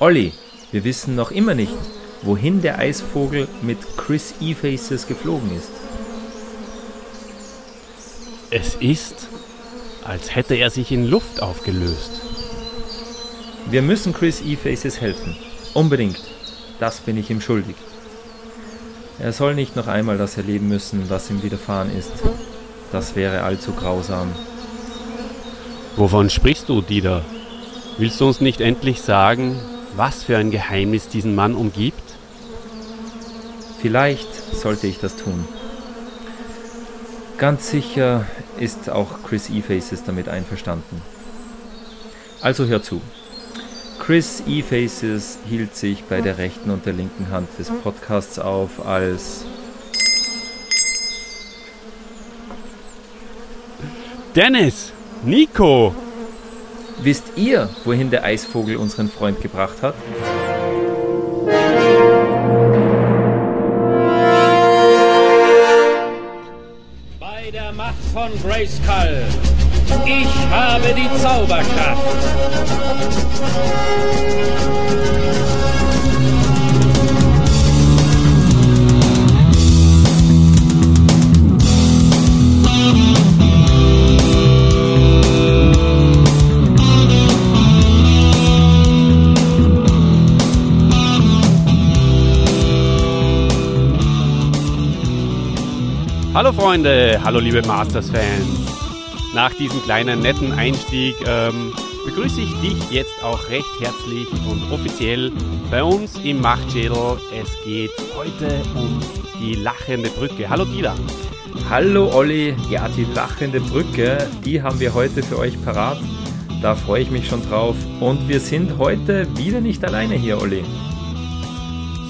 Olli, wir wissen noch immer nicht, wohin der Eisvogel mit Chris E-Faces geflogen ist. Es ist, als hätte er sich in Luft aufgelöst. Wir müssen Chris E-Faces helfen. Unbedingt. Das bin ich ihm schuldig. Er soll nicht noch einmal das erleben müssen, was ihm widerfahren ist. Das wäre allzu grausam. Wovon sprichst du, Dieter? Willst du uns nicht endlich sagen, was für ein Geheimnis diesen Mann umgibt? Vielleicht sollte ich das tun. Ganz sicher ist auch Chris E-Faces damit einverstanden. Also hör zu. Chris E-Faces hielt sich bei der rechten und der linken Hand des Podcasts auf als Dennis! Nico! Wisst ihr, wohin der Eisvogel unseren Freund gebracht hat? Bei der Macht von Grayskull. Ich habe die Zauberkraft. Hallo Freunde, hallo liebe Masters-Fans. Nach diesem kleinen netten Einstieg ähm, begrüße ich dich jetzt auch recht herzlich und offiziell bei uns im Machtschädel. Es geht heute um die lachende Brücke. Hallo Dieter. Hallo Olli, ja die lachende Brücke, die haben wir heute für euch parat. Da freue ich mich schon drauf. Und wir sind heute wieder nicht alleine hier, Olli.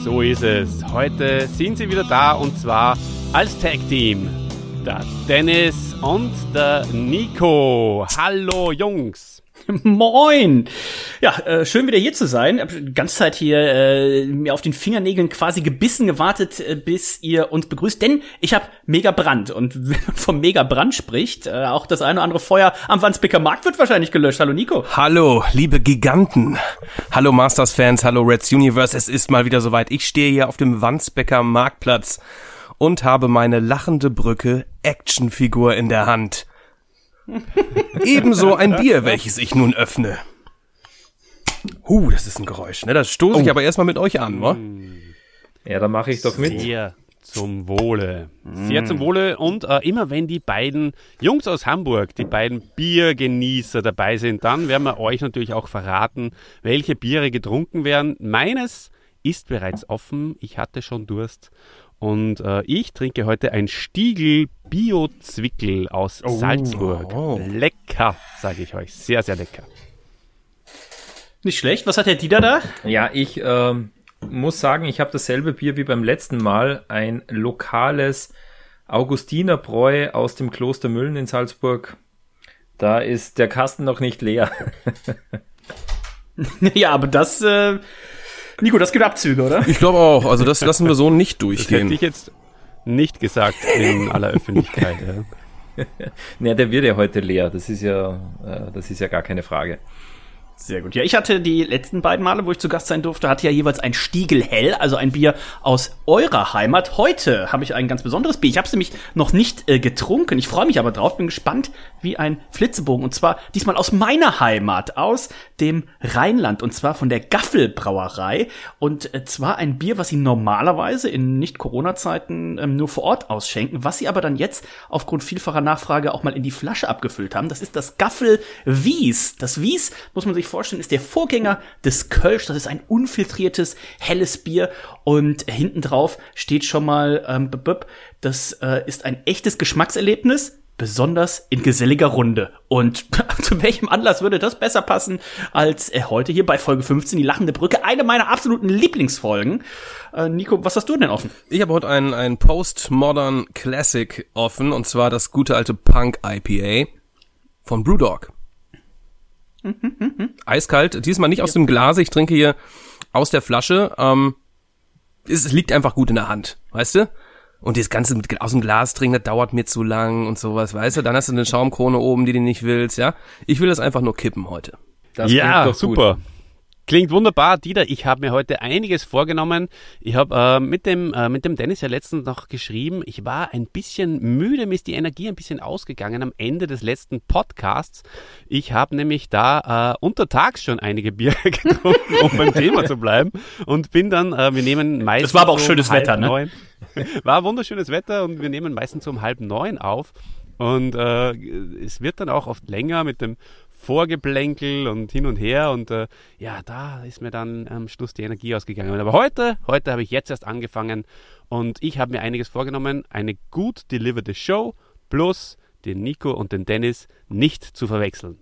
So ist es. Heute sind sie wieder da und zwar als Tag Team. Der Dennis und der Nico. Hallo Jungs. Moin! Ja, äh, schön wieder hier zu sein. Hab die ganze Zeit hier äh, mir auf den Fingernägeln quasi gebissen gewartet, äh, bis ihr uns begrüßt. Denn ich habe mega Brand. Und wenn man vom mega Brand spricht, äh, auch das eine oder andere Feuer am Wandsbeker Markt wird wahrscheinlich gelöscht. Hallo Nico. Hallo, liebe Giganten. Hallo Masters-Fans, hallo Reds Universe. Es ist mal wieder soweit. Ich stehe hier auf dem Wandsbecker Marktplatz und habe meine lachende Brücke Actionfigur in der Hand. Ebenso ein Bier, welches ich nun öffne. Huh, das ist ein Geräusch, ne? Das stoße ich aber erstmal mit euch an, wa? Ja, da mache ich doch mit. Sehr zum Wohle. Sehr zum Wohle. Und äh, immer wenn die beiden Jungs aus Hamburg, die beiden Biergenießer dabei sind, dann werden wir euch natürlich auch verraten, welche Biere getrunken werden. Meines ist bereits offen. Ich hatte schon Durst. Und äh, ich trinke heute ein Stiegel Bio-Zwickel aus Salzburg. oh. Lecker, sage ich euch. Sehr, sehr lecker. Nicht schlecht. Was hat der Dieter da? Ja, ich ähm, muss sagen, ich habe dasselbe Bier wie beim letzten Mal. Ein lokales Augustinerbräu aus dem Kloster Müllen in Salzburg. Da ist der Kasten noch nicht leer. ja, aber das, äh, Nico, das gibt Abzüge, oder? Ich glaube auch. Also das lassen wir so nicht Das hätte durchgehen. ich jetzt nicht gesagt in aller Öffentlichkeit. Ja. naja, der wird ja heute leer. Das ist ja, äh, das ist ja gar keine Frage. Sehr gut. Ja, ich hatte die letzten beiden Male, wo ich zu Gast sein durfte, hatte ja jeweils ein Stiegel hell, also ein Bier aus eurer Heimat. Heute habe ich ein ganz besonderes Bier. Ich habe es nämlich noch nicht äh, getrunken. Ich freue mich aber drauf, bin gespannt wie ein Flitzebogen. Und zwar diesmal aus meiner Heimat, aus dem Rheinland. Und zwar von der Gaffelbrauerei. Und äh, zwar ein Bier, was sie normalerweise in Nicht-Corona-Zeiten ähm, nur vor Ort ausschenken, was sie aber dann jetzt aufgrund vielfacher Nachfrage auch mal in die Flasche abgefüllt haben. Das ist das Gaffel Wies. Das Wies, muss man sich vorstellen, ist der Vorgänger des Kölsch. Das ist ein unfiltriertes, helles Bier. Und hinten drauf steht schon mal, ähm, das äh, ist ein echtes Geschmackserlebnis. Besonders in geselliger Runde. Und zu welchem Anlass würde das besser passen als äh, heute hier bei Folge 15, die lachende Brücke, eine meiner absoluten Lieblingsfolgen. Äh, Nico, was hast du denn offen? Ich habe heute einen, einen Postmodern Classic offen und zwar das gute alte Punk IPA von Brewdog. Eiskalt, diesmal nicht aus dem Glas, ich trinke hier aus der Flasche. Ähm, es, es liegt einfach gut in der Hand, weißt du? Und das Ganze mit aus dem Glas trinken, das dauert mir zu lang und sowas, weißt du? Dann hast du eine Schaumkrone oben, die du nicht willst, ja? Ich will das einfach nur kippen heute. Das ja, doch gut. Klingt wunderbar, Dieter. Ich habe mir heute einiges vorgenommen. Ich habe äh, mit, dem, äh, mit dem Dennis ja letztens noch geschrieben, ich war ein bisschen müde, mir ist die Energie ein bisschen ausgegangen am Ende des letzten Podcasts. Ich habe nämlich da äh, untertags schon einige Bier getrunken, um beim Thema zu bleiben. Und bin dann, äh, wir nehmen meistens. Das war aber auch um schönes Wetter, ne? Neun. War wunderschönes Wetter und wir nehmen meistens um halb neun auf. Und äh, es wird dann auch oft länger mit dem Vorgeplänkel und hin und her und äh, ja, da ist mir dann am Schluss die Energie ausgegangen. Aber heute, heute habe ich jetzt erst angefangen und ich habe mir einiges vorgenommen, eine gut deliverte Show plus den Nico und den Dennis nicht zu verwechseln.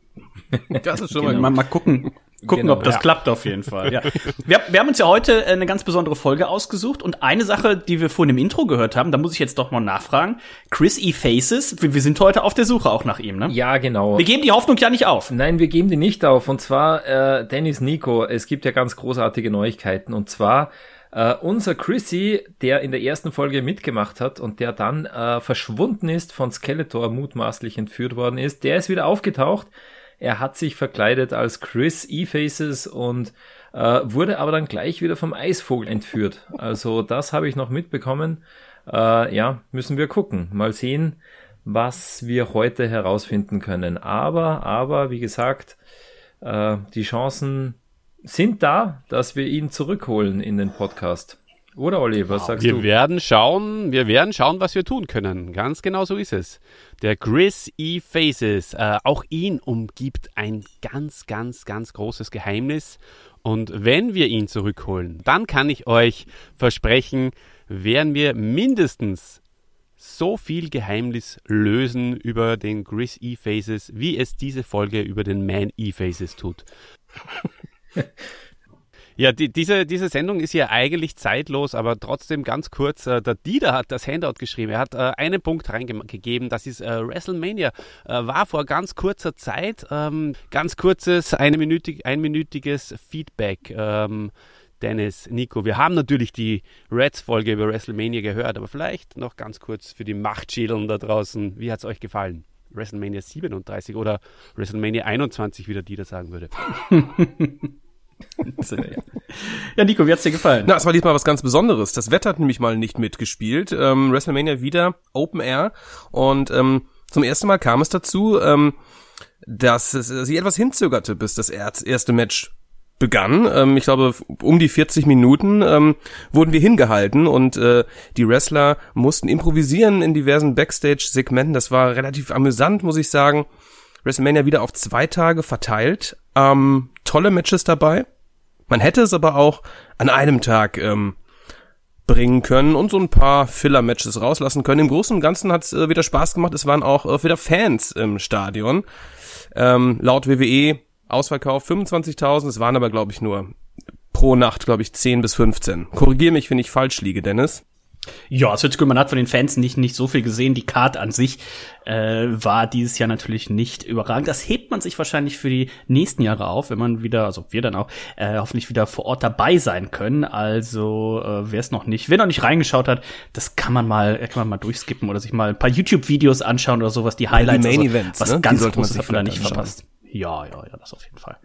Das ist schon Genau. Mal, mal gucken, gucken, Genau. ob das Ja. klappt auf jeden Fall. Ja. Wir, wir haben uns ja heute eine ganz besondere Folge ausgesucht und eine Sache, die wir vorhin im Intro gehört haben, da muss ich jetzt doch mal nachfragen. Chris E. Faces, wir, wir sind heute auf der Suche auch nach ihm, ne? Ja, genau. Wir geben die Hoffnung ja nicht auf. Nein, wir geben die nicht auf. Und zwar, äh, Dennis Nico, es gibt ja ganz großartige Neuigkeiten. Und zwar, äh, unser Chrissy, der in der ersten Folge mitgemacht hat und der dann äh, verschwunden ist, von Skeletor mutmaßlich entführt worden ist, der ist wieder aufgetaucht. Er hat sich verkleidet als Chris E-Faces und äh, wurde aber dann gleich wieder vom Eisvogel entführt. Also das habe ich noch mitbekommen. Äh, ja, müssen wir gucken. Mal sehen, was wir heute herausfinden können. Aber, aber, wie gesagt, äh, die Chancen sind da, dass wir ihn zurückholen in den Podcast. Oder Olli, was sagst Wir du? werden schauen, wir werden schauen, was wir tun können. Ganz genau so ist es. Der Chris E. Faces, äh, auch ihn umgibt ein ganz, ganz, ganz großes Geheimnis. Und wenn wir ihn zurückholen, dann kann ich euch versprechen, werden wir mindestens so viel Geheimnis lösen über den Chris E. Faces, wie es diese Folge über den Man E. Faces tut. Ja, die, diese, diese Sendung ist ja eigentlich zeitlos, aber trotzdem ganz kurz. Äh, der Dieter hat das Handout geschrieben. Er hat äh, einen Punkt reingegeben. Das ist äh, WrestleMania. Äh, war vor ganz kurzer Zeit. Ähm, ganz kurzes, eine minütig, einminütiges Feedback. Ähm, Dennis, Nico, wir haben natürlich die Reds-Folge über WrestleMania gehört, aber vielleicht noch ganz kurz für die Machtschädeln da draußen. Wie hat es euch gefallen? WrestleMania 37 oder WrestleMania 21, wie der Dieter sagen würde. Ja, Nico, wie hat's dir gefallen? Na, es war diesmal was ganz Besonderes. Das Wetter hat nämlich mal nicht mitgespielt. Ähm, WrestleMania wieder Open Air. Und ähm, zum ersten Mal kam es dazu, ähm, dass es sie etwas hinzögerte, bis das er erste Match begann. Ähm, ich glaube, um die 40 Minuten ähm, wurden wir hingehalten und äh, die Wrestler mussten improvisieren in diversen Backstage-Segmenten. Das war relativ amüsant, muss ich sagen. WrestleMania wieder auf zwei Tage verteilt. Ähm, tolle Matches dabei. Man hätte es aber auch an einem Tag ähm, bringen können und so ein paar Filler-Matches rauslassen können. Im Großen und Ganzen hat es äh, wieder Spaß gemacht. Es waren auch äh, wieder Fans im Stadion. Ähm, laut WWE Ausverkauf 25.000. Es waren aber, glaube ich, nur pro Nacht, glaube ich, 10 bis 15. Korrigier mich, wenn ich falsch liege, Dennis. Ja, es sich gut, man hat von den Fans nicht, nicht so viel gesehen. Die Card an sich äh, war dieses Jahr natürlich nicht überragend. Das hebt man sich wahrscheinlich für die nächsten Jahre auf, wenn man wieder, also wir dann auch, äh, hoffentlich wieder vor Ort dabei sein können. Also äh, wer es noch nicht, wer noch nicht reingeschaut hat, das kann man mal, kann man mal durchskippen oder sich mal ein paar YouTube-Videos anschauen oder sowas, die Highlights, Main also, Events, was ne? Die ganz sollte man Großes sich hat man da nicht anschauen. verpasst. Ja, ja, ja, das auf jeden Fall.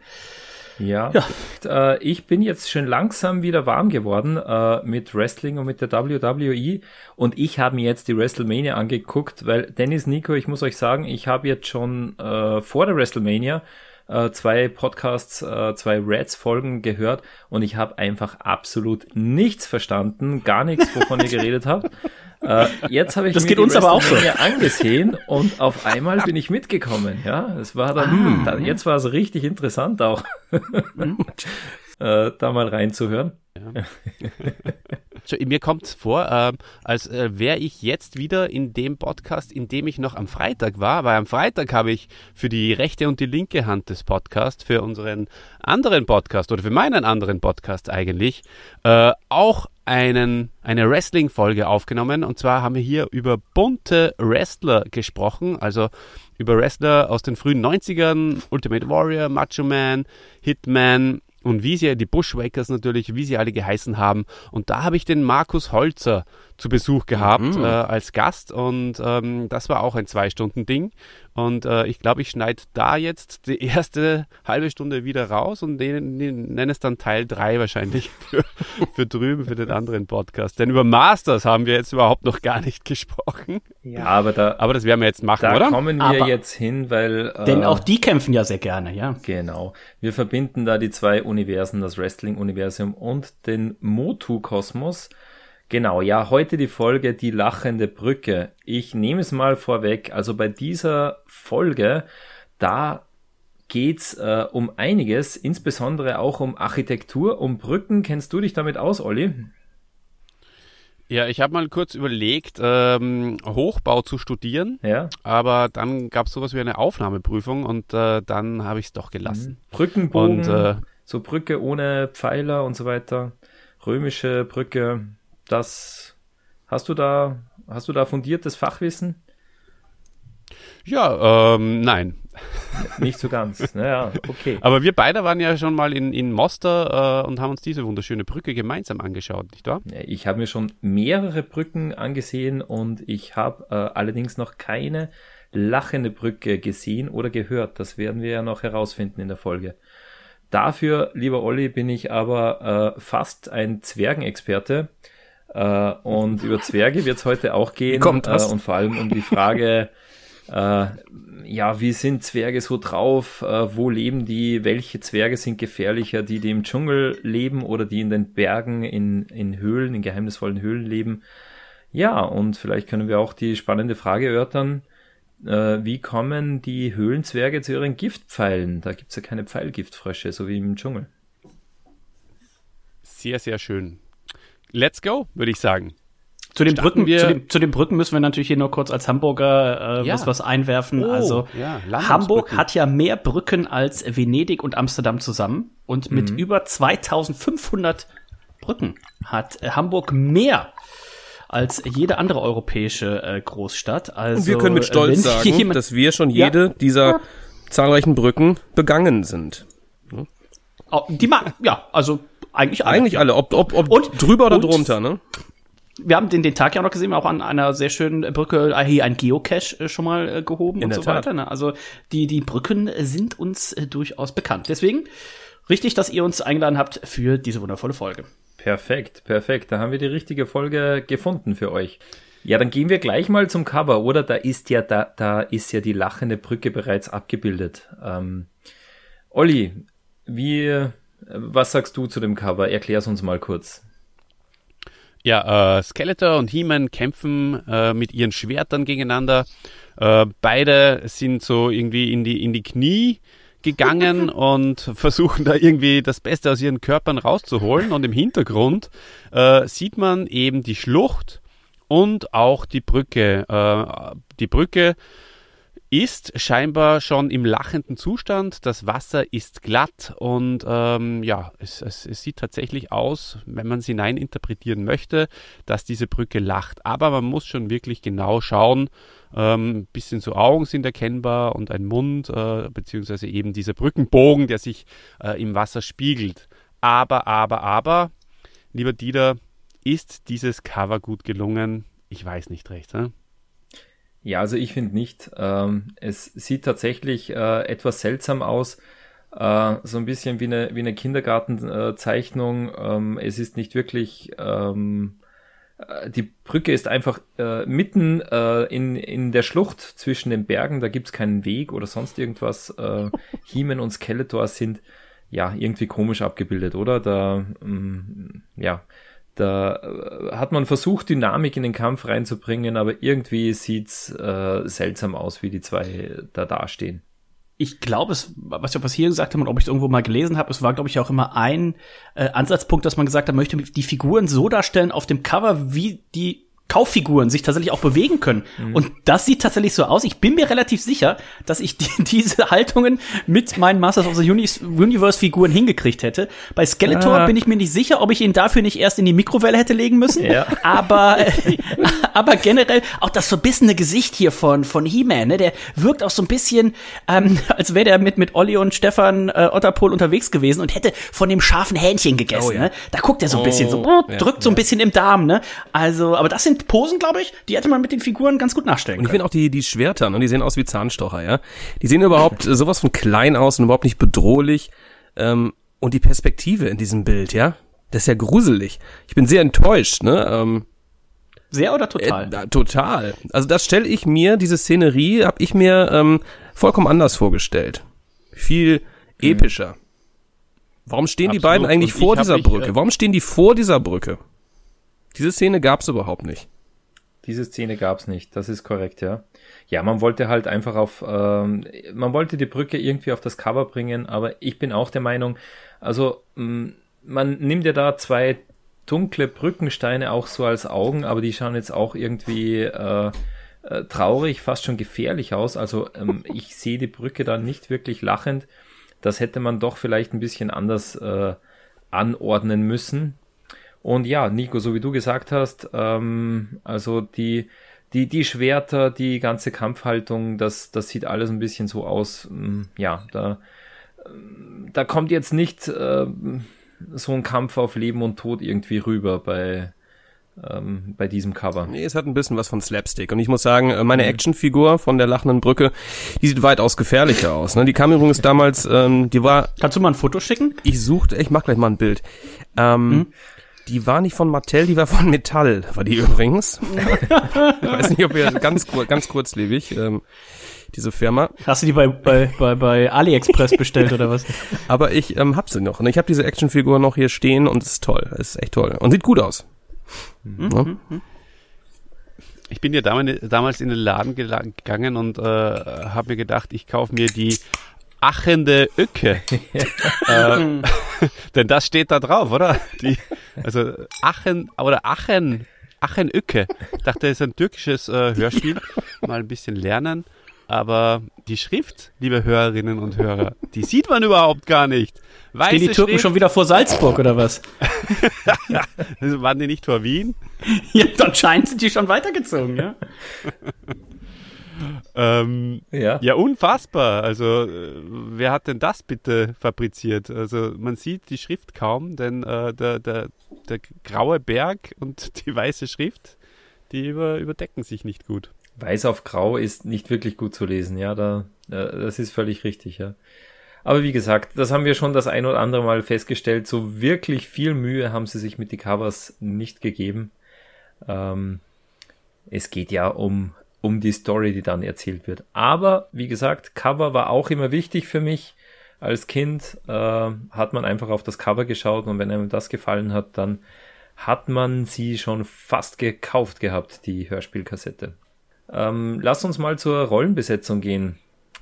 Ja, Ja. Äh, ich bin jetzt schon langsam wieder warm geworden äh, mit Wrestling und mit der WWE und ich habe mir jetzt die WrestleMania angeguckt, weil Dennis Nico, ich muss euch sagen, ich habe jetzt schon äh, vor der WrestleMania äh, zwei Podcasts, äh, zwei Reds-Folgen gehört und ich habe einfach absolut nichts verstanden, gar nichts, wovon ihr geredet habt. Äh, jetzt habe ich Das mir geht uns aber auch so. Angesehen und auf einmal bin ich mitgekommen. Ja, es war dann, da, jetzt war es richtig interessant auch, äh, da mal reinzuhören. So, mir kommt es vor, ähm, als äh, wäre ich jetzt wieder in dem Podcast, in dem ich noch am Freitag war, weil am Freitag habe ich für die rechte und die linke Hand des Podcasts, für unseren anderen Podcast oder für meinen anderen Podcast eigentlich, äh, auch einen, eine Wrestling-Folge aufgenommen. Und zwar haben wir hier über bunte Wrestler gesprochen, also über Wrestler aus den frühen 90ern, Ultimate Warrior, Macho Man, Hitman, und wie sie, die Bushwakers natürlich, wie sie alle geheißen haben. Und da habe ich den Markus Holzer zu Besuch gehabt äh, als Gast und ähm, das war auch ein Zwei-Stunden-Ding. Und äh, ich glaube, ich schneide da jetzt die erste halbe Stunde wieder raus und nenne es dann Teil 3 wahrscheinlich für, für drüben, für den anderen Podcast. Denn über Masters haben wir jetzt überhaupt noch gar nicht gesprochen. Ja, aber da, Aber das werden wir jetzt machen, da oder? kommen wir Aber- jetzt hin, weil. äh, Denn auch die kämpfen ja sehr gerne, ja. Genau. Wir verbinden da die zwei Universen, das Wrestling-Universum und den Motu-Kosmos. Genau, ja, heute die Folge Die lachende Brücke. Ich nehme es mal vorweg. Also bei dieser Folge, da geht's äh, um einiges, insbesondere auch um Architektur, um Brücken. Kennst du dich damit aus, Olli? Ja, ich habe mal kurz überlegt, ähm, Hochbau zu studieren, Ja. aber dann gab es sowas wie eine Aufnahmeprüfung und äh, dann habe ich es doch gelassen. Brückenbogen, Und äh, so Brücke ohne Pfeiler und so weiter. Römische Brücke, das hast du da, hast du da fundiertes Fachwissen? ja, ähm, nein. Nicht so ganz. Naja, okay. Aber wir beide waren ja schon mal in, in Mostar äh, und haben uns diese wunderschöne Brücke gemeinsam angeschaut, nicht wahr? Ich habe mir schon mehrere Brücken angesehen und ich habe äh, allerdings noch keine lachende Brücke gesehen oder gehört. Das werden wir ja noch herausfinden in der Folge. Dafür, lieber Olli, bin ich aber äh, fast ein Zwergenexperte. Äh, und über Zwerge wird es heute auch gehen. kommt das? Äh, und vor allem um die Frage, äh, ja, wie sind Zwerge so drauf? Äh, wo leben die? Welche Zwerge sind gefährlicher? Die, die im Dschungel leben oder die in den Bergen, in, in Höhlen, in geheimnisvollen Höhlen leben? Ja, und vielleicht können wir auch die spannende Frage erörtern, äh, wie kommen die Höhlenzwerge zu ihren Giftpfeilen? Da gibt's ja keine Pfeilgiftfrösche, so wie im Dschungel. Sehr, sehr schön. Let's go, würde ich sagen. Zu den, Starten Brücken, wir- zu, den, zu den Brücken müssen wir natürlich hier nur kurz als Hamburger äh, Ja. was, was einwerfen. Oh, also ja. Hamburg hat ja mehr Brücken als Venedig und Amsterdam zusammen. Und mit über 2500 Brücken hat äh, Hamburg mehr als jede andere europäische äh, Großstadt. Also, Und wir können mit Stolz sagen, dass wir schon Ja. jede dieser zahlreichen Brücken begangen sind. Oh, die mag, ja, also eigentlich alle. Eigentlich alle, ob, ob, ob Und- drüber oder und- drunter, ne? Wir haben den, den Tag ja auch noch gesehen, auch an einer sehr schönen Brücke, äh, hier ein Geocache äh, schon mal äh, gehoben In und so Tat. weiter. Ne? Also die, die Brücken sind uns durchaus bekannt. Deswegen richtig, dass ihr uns eingeladen habt für diese wundervolle Folge. Perfekt, perfekt. Da haben wir die richtige Folge gefunden für euch. Ja, dann gehen wir gleich mal zum Cover, oder? Da ist ja, da, da ist ja die lachende Brücke bereits abgebildet. Ähm, Olli, wie, was sagst du zu dem Cover? Erklär's uns mal kurz. Ja, äh, Skeletor und He-Man kämpfen äh, mit ihren Schwertern gegeneinander. Äh, beide sind so irgendwie in die, in die Knie gegangen und versuchen da irgendwie das Beste aus ihren Körpern rauszuholen. Und im Hintergrund äh, sieht man eben die Schlucht und auch die Brücke. Äh, die Brücke ist scheinbar schon im lachenden Zustand. Das Wasser ist glatt und ähm, ja, es, es, es sieht tatsächlich aus, wenn man es hineininterpretieren möchte, dass diese Brücke lacht. Aber man muss schon wirklich genau schauen. Ähm, bisschen so Augen sind erkennbar und ein Mund, äh, beziehungsweise eben dieser Brückenbogen, der sich äh, im Wasser spiegelt. Aber, aber, aber, lieber Dieter, ist dieses Cover gut gelungen? Ich weiß nicht recht. Hä? Ja, also ich finde nicht. Ähm, es sieht tatsächlich äh, etwas seltsam aus. Äh, so ein bisschen wie eine, wie eine Kindergartenzeichnung. Ähm, es ist nicht wirklich. Ähm, äh, die Brücke ist einfach äh, mitten äh, in, in der Schlucht zwischen den Bergen. Da gibt's keinen Weg oder sonst irgendwas. Äh, He-Man und Skeletor sind ja irgendwie komisch abgebildet, oder? Da, ähm, ja, da äh, hat man versucht, Dynamik in den Kampf reinzubringen, aber irgendwie sieht's äh, seltsam aus, wie die zwei da dastehen. Ich glaube, es, was wir was hier gesagt haben und ob ich es irgendwo mal gelesen habe, es war, glaube ich, auch immer ein äh, Ansatzpunkt, dass man gesagt hat, möchte die Figuren so darstellen auf dem Cover, wie die Kauffiguren sich tatsächlich auch bewegen können. Und das sieht tatsächlich so aus. Ich bin mir relativ sicher, dass ich die, diese Haltungen mit meinen Masters of the Uni Universe Figuren hingekriegt hätte. Bei Skeletor Ah. bin ich mir nicht sicher, ob ich ihn dafür nicht erst in die Mikrowelle hätte legen müssen. Ja. Aber, äh, aber generell auch das verbissene Gesicht hier von, von He-Man, ne, der wirkt auch so ein bisschen, ähm, als wäre der mit, mit Olli und Stefan äh, Otterpohl unterwegs gewesen und hätte von dem scharfen Hähnchen gegessen. Oh ja. ne? Da guckt er so ein bisschen so, Oh, äh, ja, drückt so ein bisschen im Darm. Ne? Also, aber das sind Posen, glaube ich, die hätte man mit den Figuren ganz gut nachstellen Und ich können. finde auch die, die Schwerter, ne, die sehen aus wie Zahnstocher, ja. Die sehen überhaupt äh, sowas von klein aus und überhaupt nicht bedrohlich. Ähm, und die Perspektive in diesem Bild, ja, das ist ja gruselig. Ich bin sehr enttäuscht, ne? Ähm, Sehr oder total? Äh, total. Also das stelle ich mir, diese Szenerie, habe ich mir ähm, vollkommen anders vorgestellt. Viel epischer. Warum stehen die Absolut. beiden eigentlich vor dieser mich, Brücke? äh, Warum stehen die vor dieser Brücke? Diese Szene gab es überhaupt nicht. Diese Szene gab's nicht, das ist korrekt, ja. Ja, man wollte halt einfach auf, ähm, man wollte die Brücke irgendwie auf das Cover bringen, aber ich bin auch der Meinung, also mh, man nimmt ja da zwei dunkle Brückensteine auch so als Augen, aber die schauen jetzt auch irgendwie äh, äh, traurig, fast schon gefährlich aus. Also ähm, ich sehe die Brücke da nicht wirklich lachend. Das hätte man doch vielleicht ein bisschen anders äh, anordnen müssen. Und ja, Nico, so wie du gesagt hast, ähm, also die, die, die Schwerter, die ganze Kampfhaltung, das, das sieht alles ein bisschen so aus. ähm, Ja, da, ähm, da kommt jetzt nicht ähm, so ein Kampf auf Leben und Tod irgendwie rüber bei, ähm, bei diesem Cover. Nee, es hat ein bisschen was von Slapstick. Und ich muss sagen, äh, meine Actionfigur von der lachenden Brücke, die sieht weitaus gefährlicher aus. Ne? Die kam übrigens damals, ähm, die war, Kannst du mal ein Foto schicken? ich suchte, ich mach gleich mal ein Bild. Ähm, Die war nicht von Mattel, die war von Metall, war die übrigens. ich weiß nicht, ob ihr ganz, ganz kurzlebig, ähm, diese Firma. Hast du die bei, bei, bei, bei AliExpress bestellt oder was? Aber ich ähm, hab sie noch. Und ich habe diese Actionfigur noch hier stehen und es ist toll. Es ist echt toll. Und sieht gut aus. Ne? Ich bin ja damals, in den Laden gegangen und äh, habe mir gedacht, ich kaufe mir die achende Öcke. äh, denn das steht da drauf, oder? Die, also Achen oder Achen, Achenöcke. Ich dachte, das ist ein türkisches äh, Hörspiel. Mal ein bisschen lernen. Aber die Schrift, liebe Hörerinnen und Hörer, die sieht man überhaupt gar nicht. Weiße Stehen die Türken Schrift, schon wieder vor Salzburg oder was? Also waren die nicht vor Wien? Ja, anscheinend sind die schon weitergezogen, ja? Ähm, Ja. Ja, unfassbar. Also, äh, wer hat denn das bitte fabriziert? Also, man sieht die Schrift kaum, denn äh, der, der, der graue Berg und die weiße Schrift, die über, überdecken sich nicht gut. Weiß auf Grau ist nicht wirklich gut zu lesen, ja, da, äh, das ist völlig richtig, ja. Aber wie gesagt, das haben wir schon das ein oder andere Mal festgestellt. So wirklich viel Mühe haben sie sich mit die Covers nicht gegeben. Ähm, es geht ja um, um die Story, die dann erzählt wird. Aber wie gesagt, Cover war auch immer wichtig für mich. Als Kind äh, hat man einfach auf das Cover geschaut und wenn einem das gefallen hat, dann hat man sie schon fast gekauft gehabt, die Hörspielkassette. Ähm, lass uns mal zur Rollenbesetzung gehen.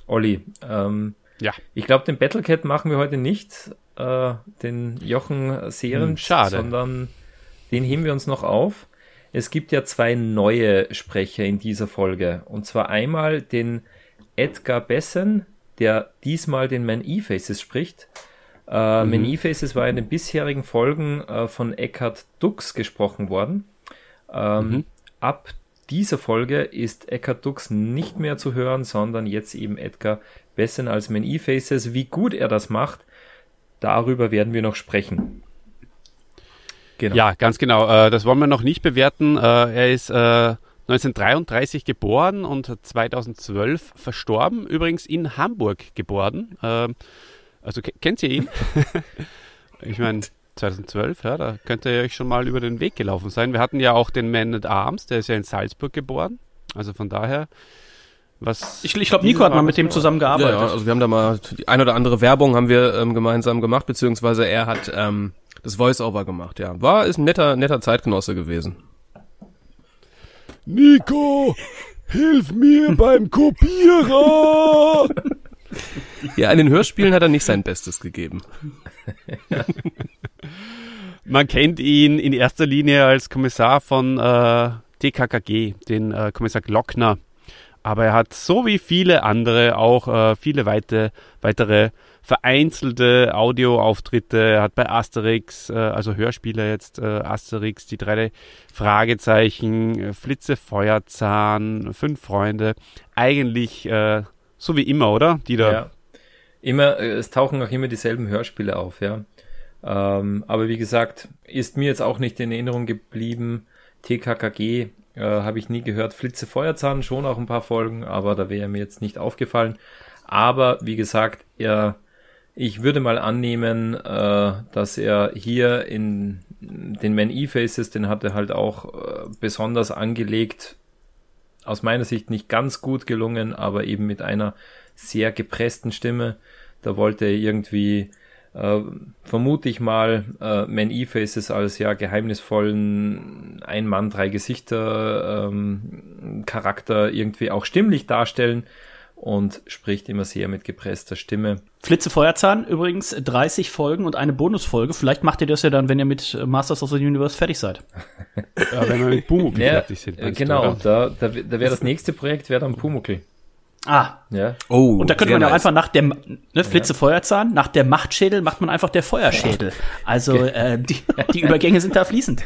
Olli, ähm, Ja. ich glaube, den Battlecat machen wir heute nicht, äh, den Jochen Sehren, Hm, sondern den heben wir uns noch auf. Es gibt ja zwei neue Sprecher in dieser Folge. Und zwar einmal den Edgar Bessen, der diesmal den Man E-Faces spricht. Äh, Man E-Faces war in den bisherigen Folgen äh, von Eckhard Dux gesprochen worden. Ähm, Ab dieser Folge ist Eckhard Dux nicht mehr zu hören, sondern jetzt eben Edgar Bessen als Man E-Faces. Wie gut er das macht, darüber werden wir noch sprechen. Genau. Ja, ganz genau. Äh, das wollen wir noch nicht bewerten. Äh, er ist äh, 1933 geboren und 2012 verstorben. Übrigens in Hamburg geboren. Ähm, also ke- kennt ihr ihn? ich meine, 2012, ja, da könnt ihr euch schon mal über den Weg gelaufen sein. Wir hatten ja auch den Man at Arms, der ist ja in Salzburg geboren. Also von daher, was. Ich, ich glaube, Nico hat mal mit dem zusammengearbeitet. Ja, ja, also wir haben da mal die ein oder andere Werbung haben wir ähm, gemeinsam gemacht, beziehungsweise er hat ähm, das Voice-Over gemacht, ja. War, ist ein netter, netter Zeitgenosse gewesen. Nico, hilf mir beim Kopierer! Ja, in den Hörspielen hat er nicht sein Bestes gegeben. Man kennt ihn in erster Linie als Kommissar von äh, DKKG, den äh, Kommissar Glockner. Aber er hat so wie viele andere auch äh, viele weite, weitere vereinzelte Audioauftritte. Hat bei Asterix, äh, also Hörspieler jetzt, äh, Asterix, die drei Fragezeichen, äh, Flitze, Feuerzahn, Fünf Freunde. Eigentlich äh, so wie immer, oder? Die da Ja. Immer, äh, es tauchen auch immer dieselben Hörspiele auf, ja. Ähm, aber wie gesagt, ist mir jetzt auch nicht in Erinnerung geblieben. TKKG äh, habe ich nie gehört. Flitze Feuerzahn schon auch ein paar Folgen, aber da wäre mir jetzt nicht aufgefallen. Aber wie gesagt, er, ich würde mal annehmen, äh, dass er hier in den Man E-Faces, den hat er halt auch äh, besonders angelegt. Aus meiner Sicht nicht ganz gut gelungen, aber eben mit einer sehr gepressten Stimme. Da wollte er irgendwie äh, vermute ich mal, äh, Man E-Faces als ja geheimnisvollen Ein Mann, drei Gesichter ähm, Charakter irgendwie auch stimmlich darstellen und spricht immer sehr mit gepresster Stimme. Flitze Feuerzahn übrigens 30 Folgen und eine Bonusfolge. Vielleicht macht ihr das ja dann, wenn ihr mit Masters of the Universe fertig seid. ja, wenn wir mit Pumuckl ja, fertig sind. Genau, du, da, da, da wäre das nächste Projekt wäre dann Pumuckl. Ah. Ja. Oh, und da könnte man ja nice. einfach nach dem ne, Flitze ja. Feuerzahn, nach der Machtschädel macht man einfach der Feuerschädel. Also äh, die, die Übergänge sind da fließend.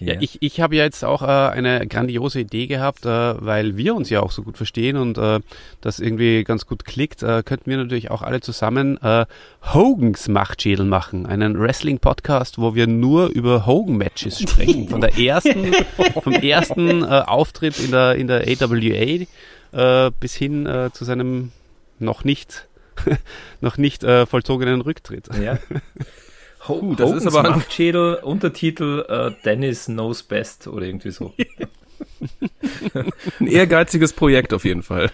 Ja, ich, ich habe ja jetzt auch äh, eine grandiose Idee gehabt, äh, weil wir uns ja auch so gut verstehen und äh, das irgendwie ganz gut klickt, äh, könnten wir natürlich auch alle zusammen äh, Hogans Machtschädel machen. Einen Wrestling-Podcast, wo wir nur über Hogan-Matches sprechen. Von der ersten, vom ersten äh, Auftritt in der, in der AWA äh, bis hin äh, zu seinem noch nicht noch nicht äh, vollzogenen Rücktritt. Ja. Ho uh, das Hogans ist aber ein Machtschädel, Untertitel äh, Dennis Knows Best oder irgendwie so. ein ehrgeiziges Projekt auf jeden Fall.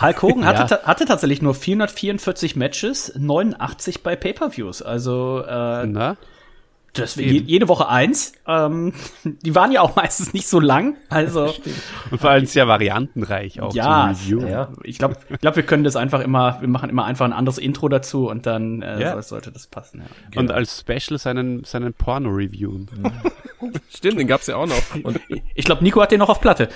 Hulk Hogan hatte, ja. hatte tatsächlich nur 444 Matches, 89 bei Pay-per-Views. Also äh, Na? Das, je, jede Woche eins. Ähm, die waren ja auch meistens nicht so lang. Also und vor allem sehr variantenreich auch ja, ja. Ich glaube, ich glaub, wir können das einfach immer. Wir machen immer einfach ein anderes Intro dazu und dann äh, ja. sollte das passen. Ja. Genau. Und als Special seinen seinen Porno reviewen. Stimmt, den gab's ja auch noch. Und ich glaube, Nico hat den noch auf Platte.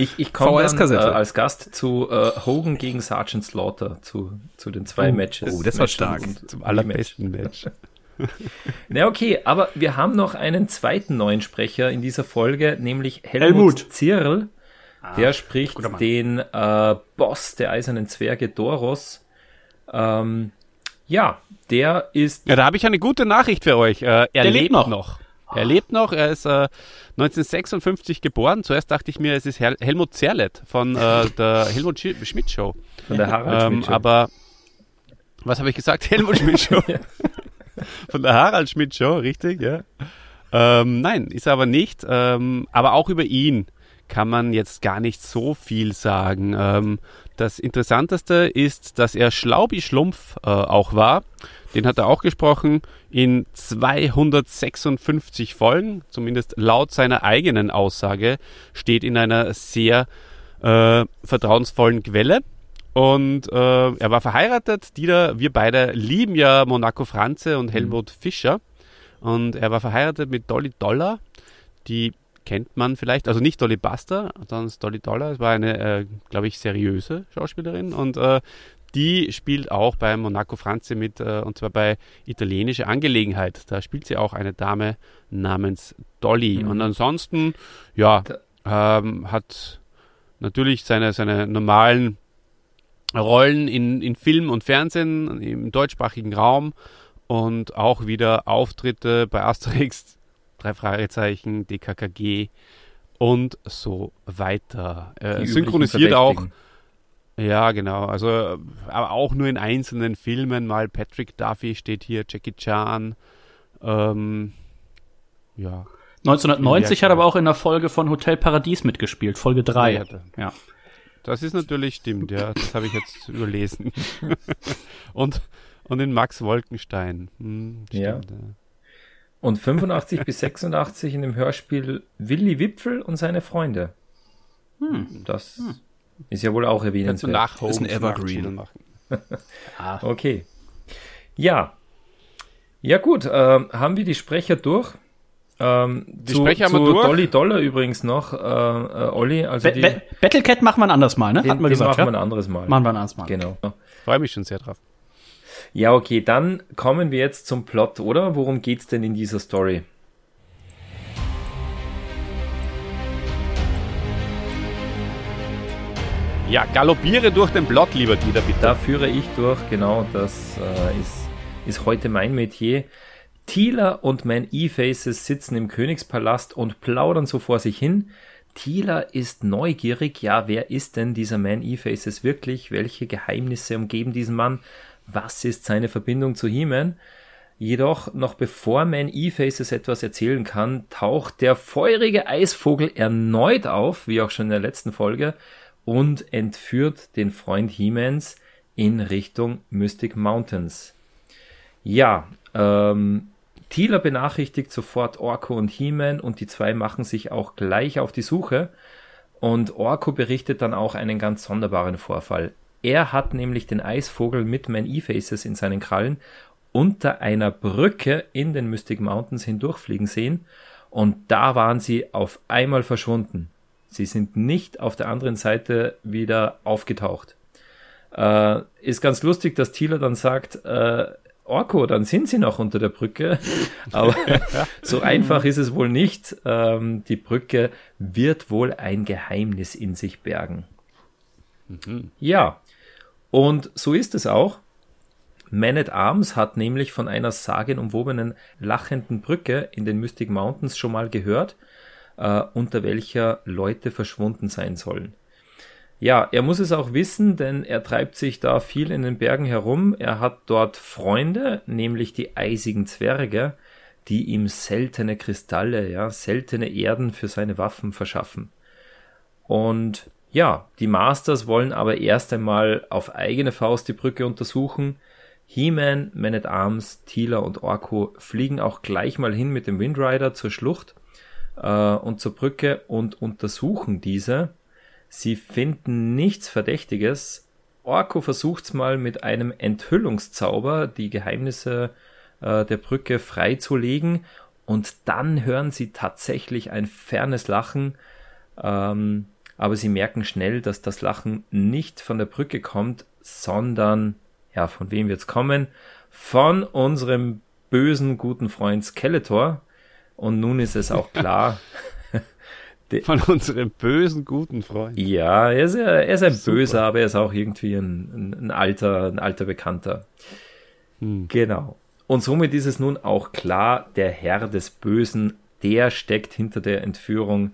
Ich, ich komme äh, als Gast zu äh, Hogan gegen Sergeant Slaughter, zu, zu den zwei oh, Matches. Oh, das war stark. Zum allerbesten Match. Na okay, aber wir haben noch einen zweiten neuen Sprecher in dieser Folge, nämlich Helmut, Helmut. Zierl. Ah, der spricht den äh, Boss der Eisernen Zwerge Doros. Ähm, ja, der ist. Ja, da habe ich eine gute Nachricht für euch. Äh, er der lebt, lebt noch. noch. Er lebt noch, er ist äh, 1956 geboren. Zuerst dachte ich mir, es ist Hel Helmut Zerlett von äh, der Helmut Sch Schmidt Show. Von der Harald ähm, Schmidt Show. Aber, was habe ich gesagt? Helmut Schmidt Show. von der Harald Schmidt Show, richtig, ja. Ähm, nein, ist er aber nicht. Ähm, aber auch über ihn kann man jetzt gar nicht so viel sagen. Das Interessanteste ist, dass er Schlaubi Schlumpf äh, auch war. Den hat er auch gesprochen in 256 Folgen, zumindest laut seiner eigenen Aussage, steht in einer sehr äh, vertrauensvollen Quelle. Und äh, er war verheiratet. Dieter, wir beide lieben ja Monaco Franze und Helmut mhm. Fischer. Und er war verheiratet mit Dolly Dollar. Die kennt man vielleicht, also nicht Dolly Buster, sondern Dolly Dollar. Es war eine, äh, glaube ich, seriöse Schauspielerin. Und äh, die spielt auch bei Monaco Franze mit, äh, und zwar bei Italienische Angelegenheit. Da spielt sie auch eine Dame namens Dolly. Mhm. Und ansonsten, ja, ähm, hat natürlich seine, seine normalen Rollen in, in Film und Fernsehen im deutschsprachigen Raum und auch wieder Auftritte bei Asterix, drei Fragezeichen, DKKG und so weiter. Äh, synchronisiert auch ja, genau. Also, aber auch nur in einzelnen Filmen. Mal Patrick Duffy steht hier, Jackie Chan. Ähm, ja. 1990 hat er aber auch in der Folge von Hotel Paradies mitgespielt, Folge 3. Ja, ja. Das ist natürlich stimmt, ja. Das habe ich jetzt überlesen. und, und in Max Wolkenstein. Hm, stimmt, ja. ja. Und 85 bis 86 in dem Hörspiel Willi Wipfel und seine Freunde. Hm. Das hm. Ist ja wohl auch erwähnenswert. Nach ist ein Evergreen. Machen. ah. Okay. Ja. Ja gut, äh, haben wir die Sprecher durch? Ähm, die zu, Sprecher haben wir durch. Dolly Dollar übrigens noch, äh, äh, Olli. Also Be die, Be Battlecat machen wir ein anderes Mal, ne? Den, Hatten wir den gesagt, machen ja? wir ein anderes Mal. Machen wir ein anderes Mal. Genau. Freue mich schon sehr drauf. Ja, okay, dann kommen wir jetzt zum Plot, oder? Worum geht's denn in dieser Story? Ja, galoppiere durch den Plot, lieber Dieter, bitte. Da führe ich durch, genau, das äh, ist, ist heute mein Metier. Tila und Man E-Faces sitzen im Königspalast und plaudern so vor sich hin. Tila ist neugierig. Ja, wer ist denn dieser Man E-Faces wirklich? Welche Geheimnisse umgeben diesen Mann? Was ist seine Verbindung zu He-Man? Jedoch, noch bevor Man E-Faces etwas erzählen kann, taucht der feurige Eisvogel erneut auf, wie auch schon in der letzten Folge, und entführt den Freund He-Mans in Richtung Mystic Mountains. Ja, ähm, Tila benachrichtigt sofort Orko und He-Man und die zwei machen sich auch gleich auf die Suche. Und Orko berichtet dann auch einen ganz sonderbaren Vorfall. Er hat nämlich den Eisvogel mit Man E-Faces in seinen Krallen unter einer Brücke in den Mystic Mountains hindurchfliegen sehen und da waren sie auf einmal verschwunden. Sie sind nicht auf der anderen Seite wieder aufgetaucht. Äh, ist ganz lustig, dass Thieler dann sagt, äh, Orko, dann sind sie noch unter der Brücke. Aber so einfach ist es wohl nicht. Ähm, die Brücke wird wohl ein Geheimnis in sich bergen. Mhm. Ja, und so ist es auch. Man at Arms hat nämlich von einer sagenumwobenen lachenden Brücke in den Mystic Mountains schon mal gehört, äh, unter welcher Leute verschwunden sein sollen. Ja, er muss es auch wissen, denn er treibt sich da viel in den Bergen herum. Er hat dort Freunde, nämlich die eisigen Zwerge, die ihm seltene Kristalle, ja, seltene Erden für seine Waffen verschaffen. Und ja, die Masters wollen aber erst einmal auf eigene Faust die Brücke untersuchen. He-Man, Man at Arms, Tila und Orko fliegen auch gleich mal hin mit dem Windrider zur Schlucht äh, und zur Brücke und untersuchen diese. Sie finden nichts Verdächtiges. Orko versucht's mal mit einem Enthüllungszauber, die Geheimnisse äh, der Brücke freizulegen und dann hören sie tatsächlich ein fernes Lachen. Ähm, aber sie merken schnell, dass das Lachen nicht von der Brücke kommt, sondern ja, von wem wird's kommen? Von unserem bösen guten Freund Skeletor. Und nun ist es auch klar. von unserem bösen guten Freund. Ja, er ist, er ist ein Super. Böser, aber er ist auch irgendwie ein, ein, ein alter, ein alter Bekannter. Hm. Genau. Und somit ist es nun auch klar, der Herr des Bösen, der steckt hinter der Entführung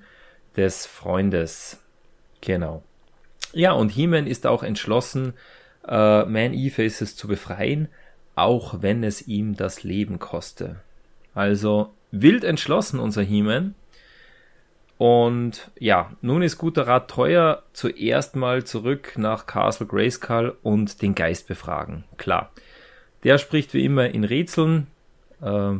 des Freundes. Genau. Ja, und He-Man ist auch entschlossen, äh, Man E-Faces zu befreien, auch wenn es ihm das Leben koste. Also wild entschlossen unser He-Man. Und ja, nun ist guter Rat teuer. Zuerst mal zurück nach Castle Grayskull und den Geist befragen. Klar. Der spricht wie immer in Rätseln. Äh,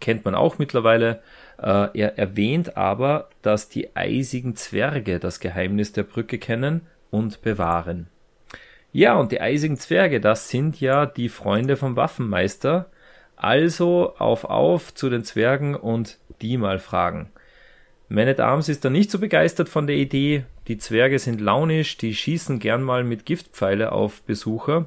kennt man auch mittlerweile. Äh, er erwähnt aber, dass die eisigen Zwerge das Geheimnis der Brücke kennen und bewahren. Ja, und die eisigen Zwerge, das sind ja die Freunde vom Waffenmeister. Also auf auf zu den Zwergen und die mal fragen. Man at Arms ist da nicht so begeistert von der Idee. Die Zwerge sind launisch, die schießen gern mal mit Giftpfeile auf Besucher.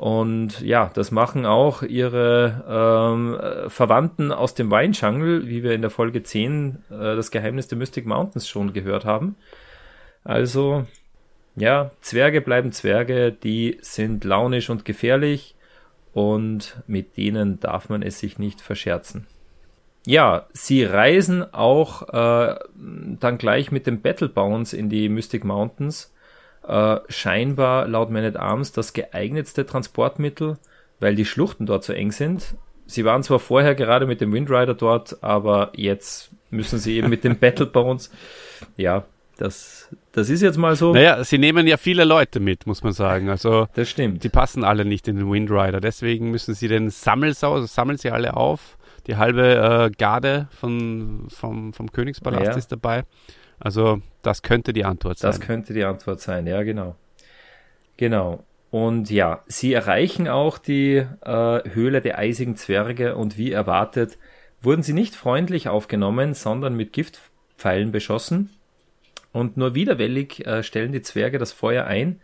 Und ja, das machen auch ihre ähm, Verwandten aus dem Weinjungle, wie wir in der Folge 10 äh, das Geheimnis der Mystic Mountains schon gehört haben. Also ja, Zwerge bleiben Zwerge, die sind launisch und gefährlich und mit denen darf man es sich nicht verscherzen. Ja, sie reisen auch äh, dann gleich mit dem Battle Bounce in die Mystic Mountains. Äh, scheinbar laut Man at Arms das geeignetste Transportmittel, weil die Schluchten dort so eng sind. Sie waren zwar vorher gerade mit dem Windrider dort, aber jetzt müssen sie eben mit dem Battle Bounce. Ja, das, das ist jetzt mal so. Naja, sie nehmen ja viele Leute mit, muss man sagen. Also, das stimmt. Die passen alle nicht in den Windrider. Deswegen müssen sie den Sammelsau, also sammeln sie alle auf. Die halbe äh, Garde von, vom, vom Königspalast ja. ist dabei. Also, das könnte die Antwort sein. Das könnte die Antwort sein, ja, genau. Genau. Und ja, sie erreichen auch die äh, Höhle der eisigen Zwerge und wie erwartet wurden sie nicht freundlich aufgenommen, sondern mit Giftpfeilen beschossen. Und nur widerwillig äh, stellen die Zwerge das Feuer ein,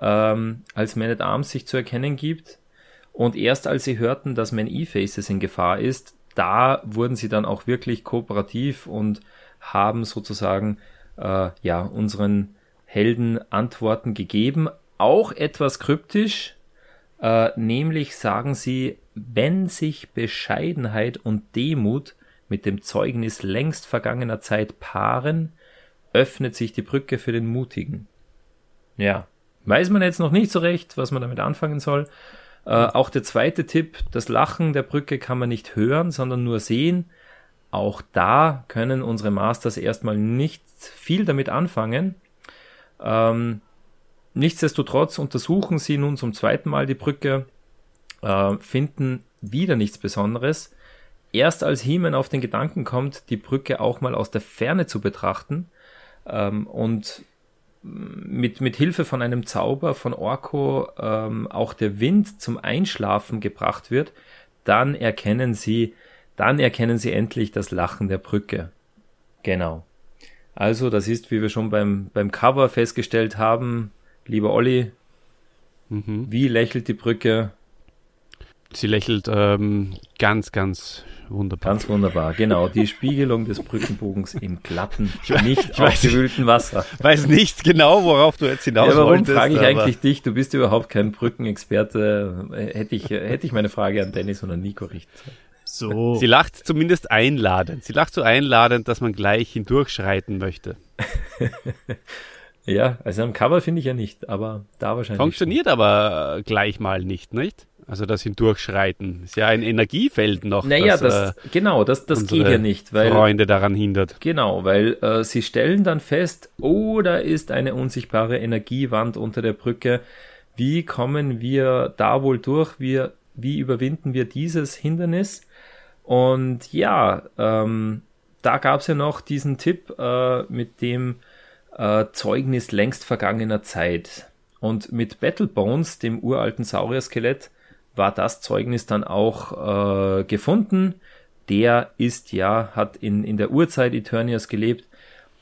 ähm, als Man at Arms sich zu erkennen gibt. Und erst als sie hörten, dass Man E-Faces in Gefahr ist, da wurden sie dann auch wirklich kooperativ und haben sozusagen äh, ja unseren Helden Antworten gegeben. Auch etwas kryptisch, äh, nämlich sagen sie, wenn sich Bescheidenheit und Demut mit dem Zeugnis längst vergangener Zeit paaren, öffnet sich die Brücke für den Mutigen. Ja, weiß man jetzt noch nicht so recht, was man damit anfangen soll. Äh, auch der zweite Tipp, das Lachen der Brücke kann man nicht hören, sondern nur sehen. Auch da können unsere Masters erstmal nicht viel damit anfangen. Ähm, nichtsdestotrotz untersuchen sie nun zum zweiten Mal die Brücke, äh, finden wieder nichts Besonderes. Erst als Heeman auf den Gedanken kommt, die Brücke auch mal aus der Ferne zu betrachten ähm, und mit, mit Hilfe von einem Zauber von Orko ähm, auch der Wind zum Einschlafen gebracht wird, dann erkennen sie, dann erkennen sie endlich das Lachen der Brücke. Genau. Also, das ist, wie wir schon beim, beim Cover festgestellt haben, lieber Olli, mhm. wie lächelt die Brücke? Sie lächelt ähm, ganz, ganz wunderbar. Ganz wunderbar, genau. Die Spiegelung des Brückenbogens im glatten, nicht aufgewühlten Wasser. Ich weiß nicht genau, worauf du jetzt hinaus ja, warum frage ich eigentlich dich? Du bist überhaupt kein Brückenexperte. Hätte ich, hätte ich meine Frage an Dennis oder Nico richten So. Sie lacht zumindest einladend. Sie lacht so einladend, dass man gleich hindurchschreiten möchte. ja, also am Cover finde ich ja nicht, aber da wahrscheinlich. Funktioniert schon. aber gleich mal nicht, nicht? Also das Hindurchschreiten. Ist ja ein Energiefeld noch. Naja, das, das äh, genau, das, das geht ja nicht, weil Freunde daran hindert. Genau, weil äh, sie stellen dann fest, oh, da ist eine unsichtbare Energiewand unter der Brücke. Wie kommen wir da wohl durch? Wir, wie überwinden wir dieses Hindernis? Und ja, ähm, da gab es ja noch diesen Tipp äh, mit dem äh, Zeugnis längst vergangener Zeit. Und mit Battle Bones, dem uralten Saurier-Skelett, war das Zeugnis dann auch äh, gefunden. Der ist ja, hat in, in der Urzeit Eternias gelebt.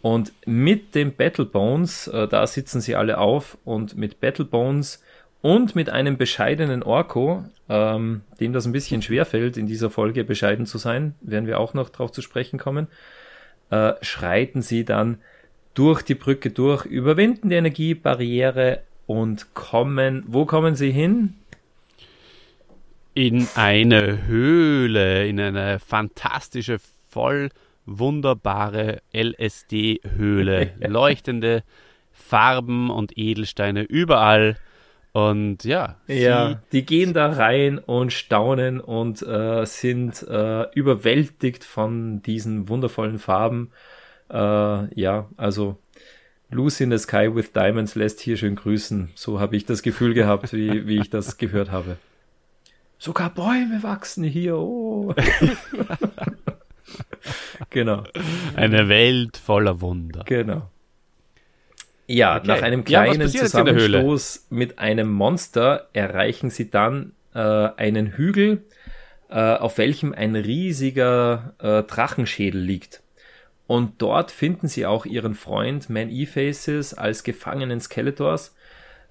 Und mit dem Battle Bones, äh, da sitzen sie alle auf, und mit Battle Bones und mit einem bescheidenen Orko, ähm, dem das ein bisschen schwerfällt, in dieser Folge bescheiden zu sein, werden wir auch noch drauf zu sprechen kommen, äh, schreiten sie dann durch die Brücke durch, überwinden die Energiebarriere und kommen, wo kommen sie hin? in eine Höhle, in eine fantastische, voll wunderbare LSD-Höhle. Leuchtende Farben und Edelsteine überall. Und ja. Ja, die gehen da rein und staunen und äh, sind äh, überwältigt von diesen wundervollen Farben. Äh, ja, also Lucy in the Sky with Diamonds lässt hier schön grüßen. So habe ich das Gefühl gehabt, wie, wie ich das gehört habe. Sogar Bäume wachsen hier. Oh. genau. Eine Welt voller Wunder. Genau. Ja, okay. nach einem kleinen ja, Zusammenstoß mit einem Monster erreichen sie dann äh, einen Hügel, äh, auf welchem ein riesiger äh, Drachenschädel liegt. Und dort finden sie auch ihren Freund Man E-Faces als Gefangenen Skeletors,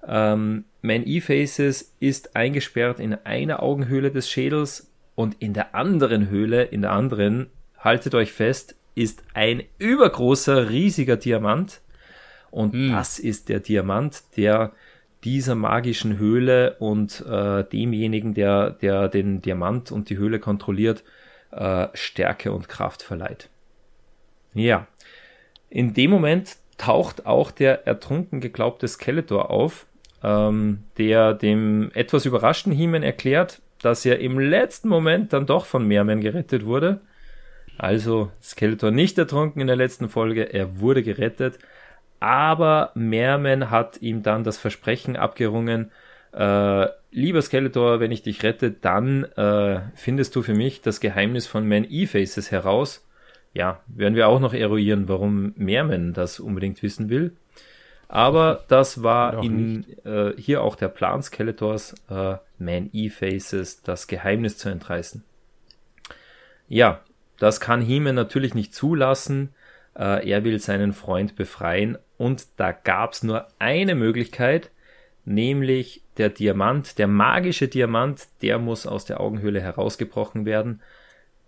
ähm, Man E-Faces ist eingesperrt in einer Augenhöhle des Schädels und in der anderen Höhle, in der anderen, haltet euch fest, ist ein übergroßer, riesiger Diamant. Und hm. das ist der Diamant, der dieser magischen Höhle und äh, demjenigen, der, der den Diamant und die Höhle kontrolliert, äh, Stärke und Kraft verleiht. Ja, in dem Moment taucht auch der ertrunken geglaubte Skeletor auf ähm, der dem etwas überraschten Heeman erklärt, dass er im letzten Moment dann doch von Mehrman gerettet wurde. Also Skeletor nicht ertrunken in der letzten Folge, er wurde gerettet, aber Mehrman hat ihm dann das Versprechen abgerungen, äh, lieber Skeletor, wenn ich dich rette, dann äh, findest du für mich das Geheimnis von Man E-Faces heraus. Ja, werden wir auch noch eruieren, warum Mehrman das unbedingt wissen will. Aber das war in, äh, hier auch der Plan Skeletors, äh, Man E-Faces, das Geheimnis zu entreißen. Ja, das kann Hime natürlich nicht zulassen. Äh, er will seinen Freund befreien und da gab's nur eine Möglichkeit, nämlich der Diamant, der magische Diamant, der muss aus der Augenhöhle herausgebrochen werden.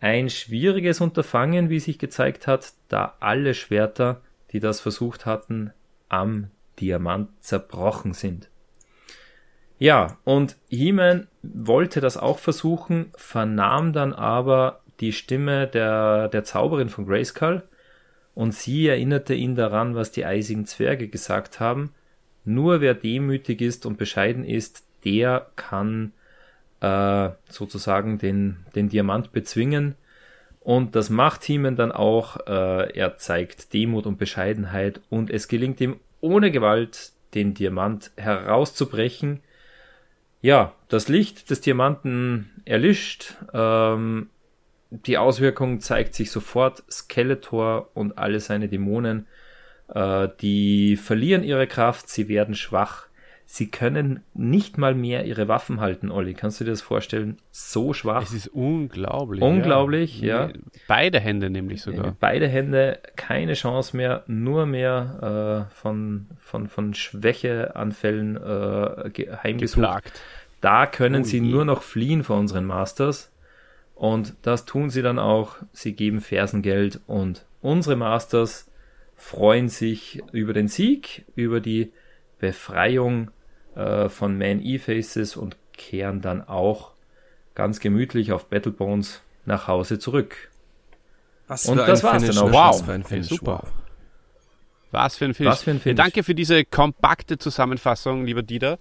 Ein schwieriges Unterfangen, wie sich gezeigt hat, da alle Schwerter, die das versucht hatten, am Diamant zerbrochen sind. Ja, und He-Man wollte das auch versuchen, vernahm dann aber die Stimme der, der Zauberin von Grayskull und sie erinnerte ihn daran, was die eisigen Zwerge gesagt haben. Nur wer demütig ist und bescheiden ist, der kann äh, sozusagen den, den Diamant bezwingen. Und das macht He-Man dann auch. Äh, er zeigt Demut und Bescheidenheit und es gelingt ihm ohne Gewalt, den Diamant herauszubrechen ja, das Licht des Diamanten erlischt. Ähm, die Auswirkung zeigt sich sofort. Skeletor und alle seine Dämonen, äh, die verlieren ihre Kraft, sie werden schwach. Sie können nicht mal mehr ihre Waffen halten, Olli. Kannst du dir das vorstellen? So schwach. Es ist unglaublich. Unglaublich, ja. ja. Beide Hände nämlich sogar. Beide Hände, keine Chance mehr, nur mehr äh, von, von, von Schwächeanfällen äh, heimgesucht. Geplagt. Da können oh sie nur noch fliehen vor unseren Masters. Und das tun sie dann auch. Sie geben Fersengeld und unsere Masters freuen sich über den Sieg, über die Befreiung äh, von Man E-Faces und kehren dann auch ganz gemütlich auf Battlebones nach Hause zurück. Was und das war's dann auch. Wow, für ein Finish. super. Was für ein Finish. Was für ein Finish. Danke für diese kompakte Zusammenfassung, lieber Dieter.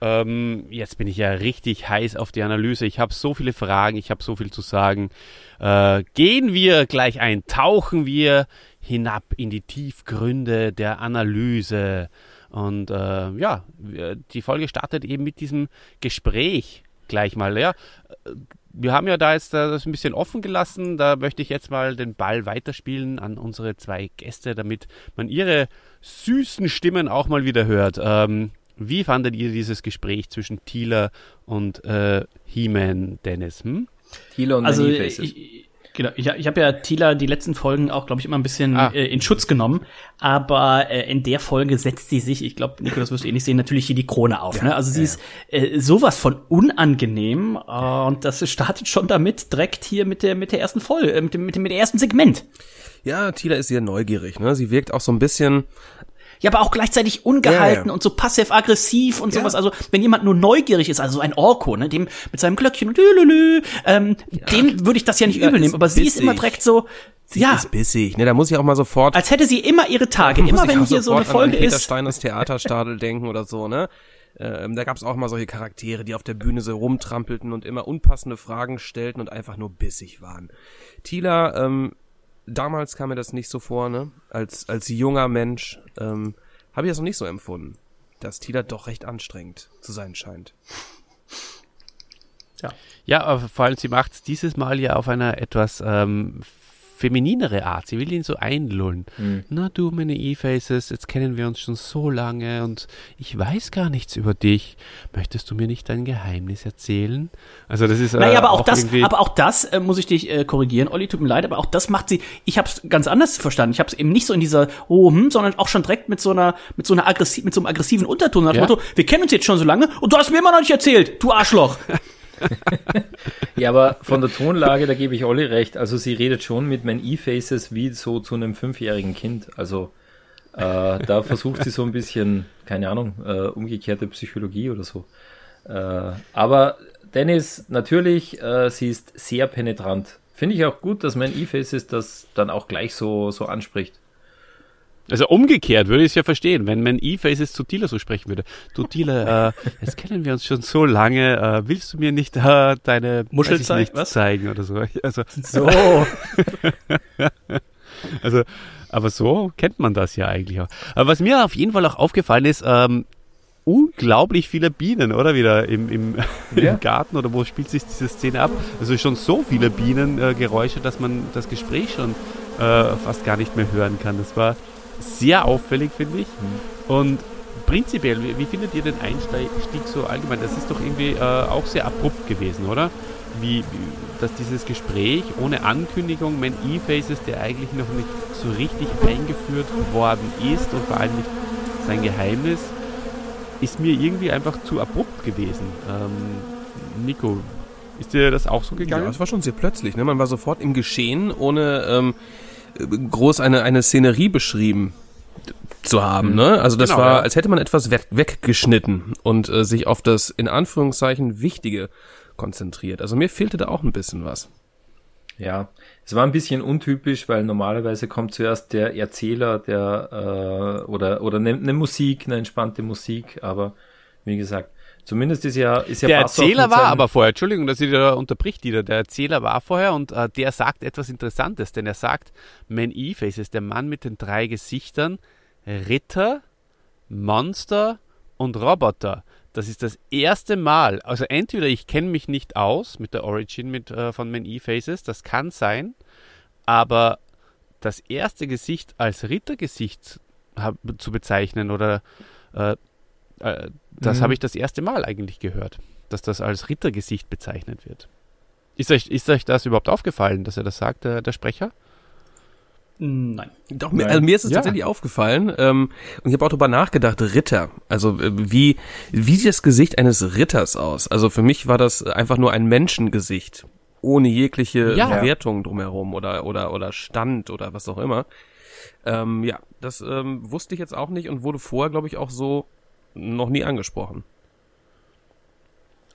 Ähm, jetzt bin ich ja richtig heiß auf die Analyse. Ich habe so viele Fragen, ich habe so viel zu sagen. Äh, gehen wir gleich ein, tauchen wir hinab in die Tiefgründe der Analyse. Und äh, ja, die Folge startet eben mit diesem Gespräch gleich mal. Ja, wir haben ja da jetzt das ein bisschen offen gelassen. Da möchte ich jetzt mal den Ball weiterspielen an unsere zwei Gäste, damit man ihre süßen Stimmen auch mal wieder hört. Ähm, wie fandet ihr dieses Gespräch zwischen Thieler und äh, He-Man, Dennis? Hm? Thieler und also, ich, Genau, ich, ich habe ja Tila die letzten Folgen auch, glaube ich, immer ein bisschen ah. äh, in Schutz genommen. Aber äh, in der Folge setzt sie sich, ich glaube, Nico, das wirst du eh nicht sehen, natürlich hier die Krone auf. Ja, ne? Also sie ja. ist äh, sowas von unangenehm äh, und das startet schon damit direkt hier mit der mit der ersten Folge, äh, mit, dem, mit, dem, mit dem ersten Segment. Ja, Tila ist sehr neugierig. Ne? Sie wirkt auch so ein bisschen ja, aber auch gleichzeitig ungehalten ja, ja. und so passiv-aggressiv und ja. sowas. Also, wenn jemand nur neugierig ist, also so ein Orko, ne, dem mit seinem Glöckchen und lülülü, ähm, dem würde ich das ja nicht übel nehmen. Aber sie ist immer direkt so, Sie ja. ist bissig, ne? Da muss ich auch mal sofort. Als hätte sie immer ihre Tage. Immer wenn hier so eine Folge an Peter ist. Steiners Theaterstadel denken oder so, ne? Ähm, da gab's auch mal solche Charaktere, die auf der Bühne so rumtrampelten und immer unpassende Fragen stellten und einfach nur bissig waren. Tila ähm, damals kam mir das nicht so vor, ne? Als, als junger Mensch ähm, habe ich das noch nicht so empfunden, dass Tila doch recht anstrengend zu sein scheint. Ja. Ja, aber vor allem sie macht es dieses Mal ja auf einer etwas ähm, femininere Art. Sie will ihn so einlullen. Mhm. Na du, meine E-Faces, jetzt kennen wir uns schon so lange und ich weiß gar nichts über dich. Möchtest du mir nicht dein Geheimnis erzählen? Also das ist. Äh, naja, aber auch, auch das, aber auch das äh, muss ich dich äh, korrigieren, Olli, tut mir leid, aber auch das macht sie. Ich habe es ganz anders verstanden. Ich habe es eben nicht so in dieser oh, hm, sondern auch schon direkt mit so einer mit so einer aggressiv mit so einem aggressiven Unterton nach ja. Motto, wir kennen uns jetzt schon so lange und du hast mir immer noch nicht erzählt, du Arschloch. ja, aber von der Tonlage, da gebe ich Olli recht. Also sie redet schon mit meinen E-Faces wie so zu einem fünfjährigen Kind. Also äh, da versucht sie so ein bisschen, keine Ahnung, äh, umgekehrte Psychologie oder so. Äh, aber Dennis, natürlich, äh, sie ist sehr penetrant. Finde ich auch gut, dass mein E-Faces das dann auch gleich so, so anspricht. Also umgekehrt würde ich es ja verstehen, wenn man E-Faces zu Dealer so sprechen würde. Du Dealer, äh, jetzt kennen wir uns schon so lange, äh, willst du mir nicht äh, deine Muschel zeigen, zeigen oder so? Also, so. also, aber so kennt man das ja eigentlich auch. Aber was mir auf jeden Fall auch aufgefallen ist, ähm, unglaublich viele Bienen, oder? Wieder im, im, ja. im, Garten oder wo spielt sich diese Szene ab? Also schon so viele Bienengeräusche, äh, dass man das Gespräch schon äh, fast gar nicht mehr hören kann. Das war sehr auffällig, finde ich. Mhm. Und prinzipiell, wie, wie, findet ihr den Einstieg so allgemein? Das ist doch irgendwie äh, auch sehr abrupt gewesen, oder? Wie, dass dieses Gespräch ohne Ankündigung, mein E-Faces, der eigentlich noch nicht so richtig eingeführt worden ist und vor allem nicht sein Geheimnis, ist mir irgendwie einfach zu abrupt gewesen. Ähm, Nico, ist dir das auch so gegangen? Ja, es war schon sehr plötzlich. Ne? Man war sofort im Geschehen, ohne ähm, groß eine, eine Szenerie beschrieben. zu haben, ne? Also das Genau, war, ja. als hätte man etwas weg, weggeschnitten und äh, sich auf das in Anführungszeichen Wichtige konzentriert. Also mir fehlte da auch ein bisschen was. Ja, es war ein bisschen untypisch, weil normalerweise kommt zuerst der Erzähler, der äh, oder oder eine ne Musik, eine entspannte Musik, aber wie gesagt, zumindest ist ja ist ja Der Bassoff Erzähler war aber vorher, Entschuldigung, dass ich da unterbricht, Dieter. Der Erzähler war vorher und äh, der sagt etwas Interessantes, denn er sagt, Man E-Faces, der Mann mit den drei Gesichtern, Ritter, Monster und Roboter. Das ist das erste Mal, also entweder ich kenne mich nicht aus mit der Origin mit, äh, von Man E-Faces, das kann sein, aber das erste Gesicht als Rittergesicht zu bezeichnen oder äh, äh, das Mhm. habe ich das erste Mal eigentlich gehört, dass das als Rittergesicht bezeichnet wird. Ist euch, ist euch das überhaupt aufgefallen, dass er das sagt, der, der Sprecher? Nein. Doch, mir, Nein. also mir ist es Ja. tatsächlich aufgefallen ähm, und ich habe auch drüber nachgedacht, Ritter. Also äh, wie, wie sieht das Gesicht eines Ritters aus? Also für mich war das einfach nur ein Menschengesicht, ohne jegliche Ja. Wertung drumherum oder, oder, oder Stand oder was auch immer. Ähm, ja, das ähm, wusste ich jetzt auch nicht und wurde vorher, glaube ich, auch so noch nie angesprochen.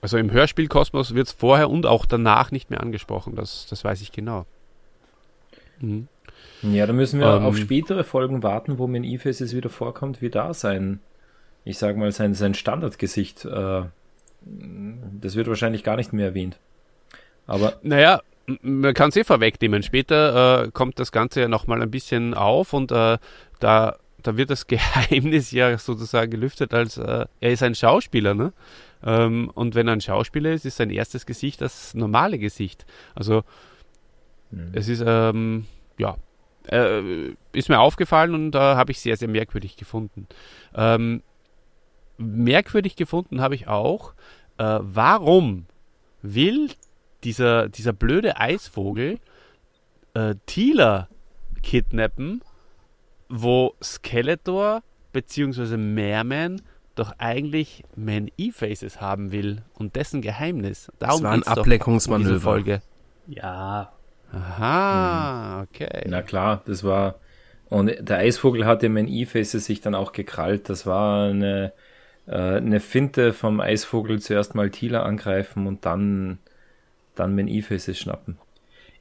Also im Hörspielkosmos wird es vorher und auch danach nicht mehr angesprochen, das, das weiß ich genau. Mhm. Ja, da müssen wir Ähm, auf spätere Folgen warten, wo Man E-Faces wieder vorkommt, wie da sein, ich sag mal, sein, sein Standardgesicht, äh, das wird wahrscheinlich gar nicht mehr erwähnt. Aber Naja, man kann es eh vorwegnehmen. Später äh, kommt das Ganze ja nochmal ein bisschen auf und äh, da, da wird das Geheimnis ja sozusagen gelüftet, als äh, er ist ein Schauspieler, ne? Ähm, und wenn er ein Schauspieler ist, ist sein erstes Gesicht das normale Gesicht. Also es ist, ähm, ja, äh, ist mir aufgefallen und da habe ich sehr, sehr merkwürdig gefunden. Ähm, merkwürdig gefunden habe ich auch, äh, warum will dieser, dieser blöde Eisvogel äh, Tila kidnappen, wo Skeletor bzw. Merman doch eigentlich Man E-Faces haben will und dessen Geheimnis. Darum war ein Ablenkungsmanöver. dieser Folge. Ja. Aha, okay. na klar, das war. Und der Eisvogel hatte Man E-Faces sich dann auch gekrallt. Das war eine, äh, eine Finte vom Eisvogel zuerst mal Tila angreifen und dann, dann Man E-Faces schnappen.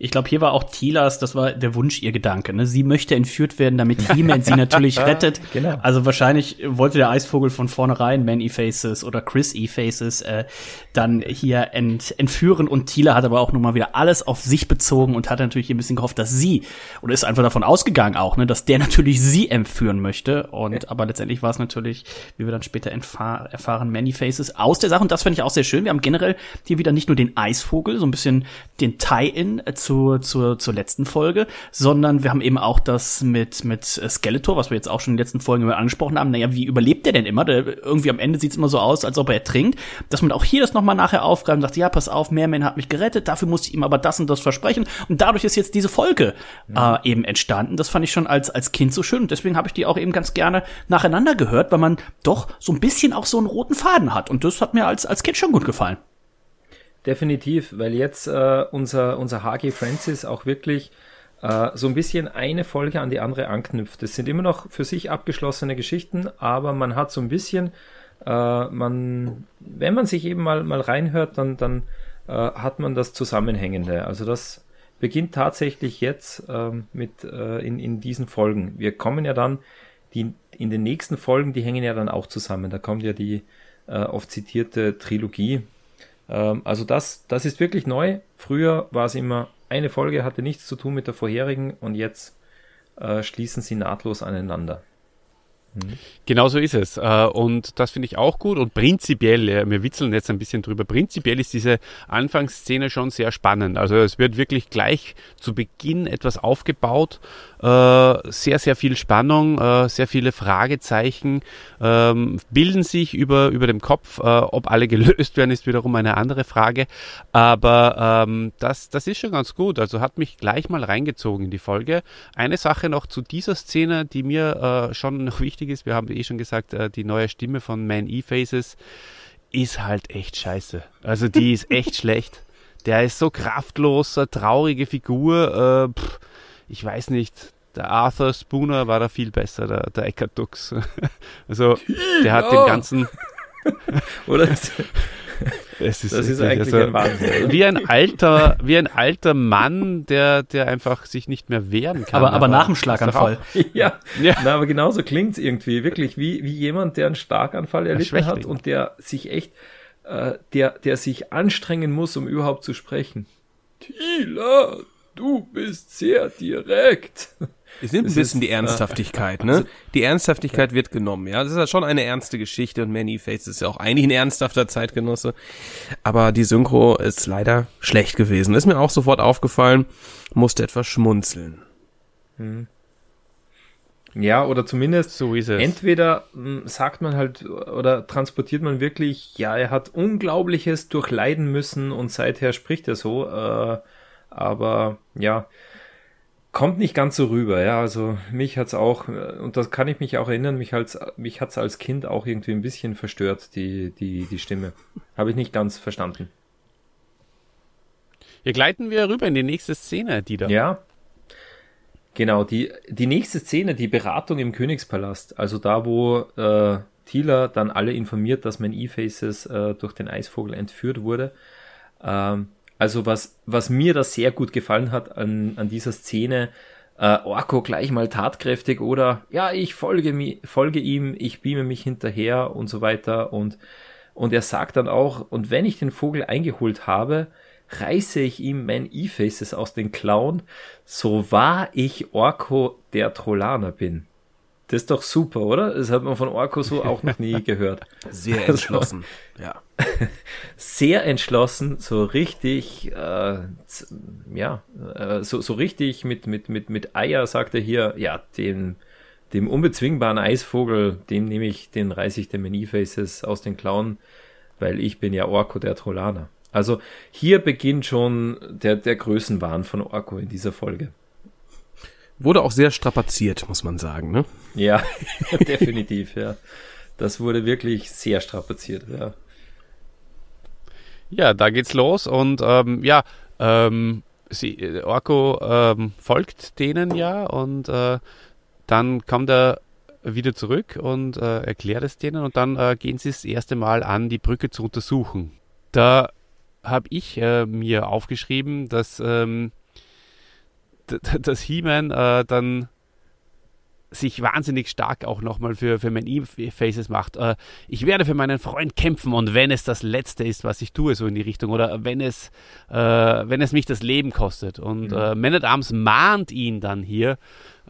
Ich glaube, hier war auch Tilas, das war der Wunsch, ihr Gedanke. Ne? Sie möchte entführt werden, damit He-Man sie natürlich rettet. Genau. Also wahrscheinlich wollte der Eisvogel von vornherein Man E-Faces oder Chris E-Faces äh, dann hier ent entführen und Tila hat aber auch nochmal wieder alles auf sich bezogen und hat natürlich ein bisschen gehofft, dass sie, oder ist einfach davon ausgegangen auch, ne, dass der natürlich sie entführen möchte. Und aber letztendlich war es natürlich, wie wir dann später erfahren, Many Faces aus der Sache. Und das finde ich auch sehr schön. Wir haben generell hier wieder nicht nur den Eisvogel, so ein bisschen den Tie-In äh, zur, zur, zur letzten Folge, sondern wir haben eben auch das mit, mit Skeletor, was wir jetzt auch schon in den letzten Folgen angesprochen haben. Naja, wie überlebt der denn immer? Der, irgendwie am Ende sieht es immer so aus, als ob er ertrinkt. Dass man auch hier das nochmal nachher aufgreift und sagt, ja, pass auf, Merman hat mich gerettet, dafür musste ich ihm aber das und das versprechen. Und dadurch ist jetzt diese Folge äh, eben entstanden. Das fand ich schon als, als Kind so schön. Und deswegen habe ich die auch eben ganz gerne nacheinander gehört, weil man doch so ein bisschen auch so einen roten Faden hat. Und das hat mir als, als Kind schon gut gefallen. Definitiv, weil jetzt äh, unser, unser HG Francis auch wirklich äh, so ein bisschen eine Folge an die andere anknüpft. Es sind immer noch für sich abgeschlossene Geschichten, aber man hat so ein bisschen, äh, man, wenn man sich eben mal, mal reinhört, dann, dann äh, hat man das Zusammenhängende. Also das beginnt tatsächlich jetzt ähm, mit äh, in, in diesen Folgen. Wir kommen ja dann, die in den nächsten Folgen, die hängen ja dann auch zusammen. Da kommt ja die äh, oft zitierte Trilogie. Ähm, also das, das ist wirklich neu. Früher war es immer, eine Folge hatte nichts zu tun mit der vorherigen und jetzt äh, schließen sie nahtlos aneinander. Genau so ist es. Äh, Und das finde ich auch gut. Und prinzipiell, äh, wir witzeln jetzt ein bisschen drüber, prinzipiell ist diese Anfangsszene schon sehr spannend. Also es wird wirklich gleich zu Beginn etwas aufgebaut. Äh, Sehr, sehr viel Spannung, sehr viele Fragezeichen ähm, bilden sich über, über dem Kopf. Ob alle gelöst werden, ist wiederum eine andere Frage. Aber ähm, das, das ist schon ganz gut. Also hat mich gleich mal reingezogen in die Folge. Eine Sache noch zu dieser Szene, die mir schon noch wichtig ist. Wir haben eh schon gesagt, äh, die neue Stimme von Man E-Faces ist halt echt scheiße. Also die ist echt schlecht. Der ist so kraftlos, eine traurige Figur. Äh, pff, ich weiß nicht. der Arthur Spooner war da viel besser, der, der Eckart Dux. Also der hat den ganzen. Oder? Es ist, Das ist eigentlich also, ein Wahnsinn. Wie ein alter, wie ein alter Mann, der, der einfach sich nicht mehr wehren kann. Aber, aber nach dem Schlaganfall. Ja, Ja. Na, aber genauso klingt's irgendwie. Wirklich, wie, wie jemand, der einen Starkanfall erlitten hat und der sich echt, äh, der, der sich anstrengen muss, um überhaupt zu sprechen. Tila, du bist sehr direkt. Es nimmt ein bisschen ist, die Ernsthaftigkeit, ne? Die Ernsthaftigkeit wird genommen, ja. Das ist ja schon eine ernste Geschichte und Many Faces ist ja auch eigentlich ein ernsthafter Zeitgenosse. Aber die Synchro ist leider schlecht gewesen. Ist mir auch sofort aufgefallen, musste etwas schmunzeln. Ja, oder zumindest So ist es. Entweder mh, sagt man halt oder transportiert man wirklich, ja, er hat Unglaubliches durchleiden müssen und seither spricht er so, äh, aber ja, kommt nicht ganz so rüber, ja, also mich hat's auch, äh, und das kann ich mich auch erinnern, mich, als, mich hat's als Kind auch irgendwie ein bisschen verstört, die, die, die Stimme. Habe ich nicht ganz verstanden. Hier gleiten wir rüber in die nächste Szene, Dieter. Ja. Genau, die, die nächste Szene, die Beratung im Königspalast, also da, wo äh, Tila dann alle informiert, dass mein E-Faces äh, durch den Eisvogel entführt wurde. Ähm, also was, was mir da sehr gut gefallen hat an, an dieser Szene, äh, Orko gleich mal tatkräftig oder ja, ich folge, mi, folge ihm, ich beame mich hinterher und so weiter und, und er sagt dann auch, und wenn ich den Vogel eingeholt habe, reiße ich ihm mein E-Faces aus den Klauen, so wahr ich Orko der Trollaner bin. Das ist doch super, oder? Das hat man von Orko so auch noch nie gehört. Sehr entschlossen, ja. Sehr entschlossen, so richtig, äh, ja, äh, so, so richtig mit, mit, mit, mit Eier sagt er hier, ja, dem, dem unbezwingbaren Eisvogel, dem nehme ich, den reiße ich den E-Faces aus den Klauen, weil ich bin ja Orko der Trollaner. Also hier beginnt schon der, der Größenwahn von Orko in dieser Folge. Wurde auch sehr strapaziert, muss man sagen, ne? Ja, definitiv, ja. Das wurde wirklich sehr strapaziert, ja. Ja, da geht's los und ähm, ja, ähm, sie, äh, Orko ähm, folgt denen ja und äh, dann kommt er wieder zurück und äh, erklärt es denen und dann äh, gehen sie das erste Mal an, die Brücke zu untersuchen. Da habe ich äh, mir aufgeschrieben, dass, ähm, dass He-Man äh, dann sich wahnsinnig stark auch nochmal für, für mein E-Faces macht. Äh, ich werde für meinen Freund kämpfen und wenn es das Letzte ist, was ich tue, so in die Richtung, oder wenn es, äh, wenn es mich das Leben kostet. Und äh, Man at Arms mahnt ihn dann hier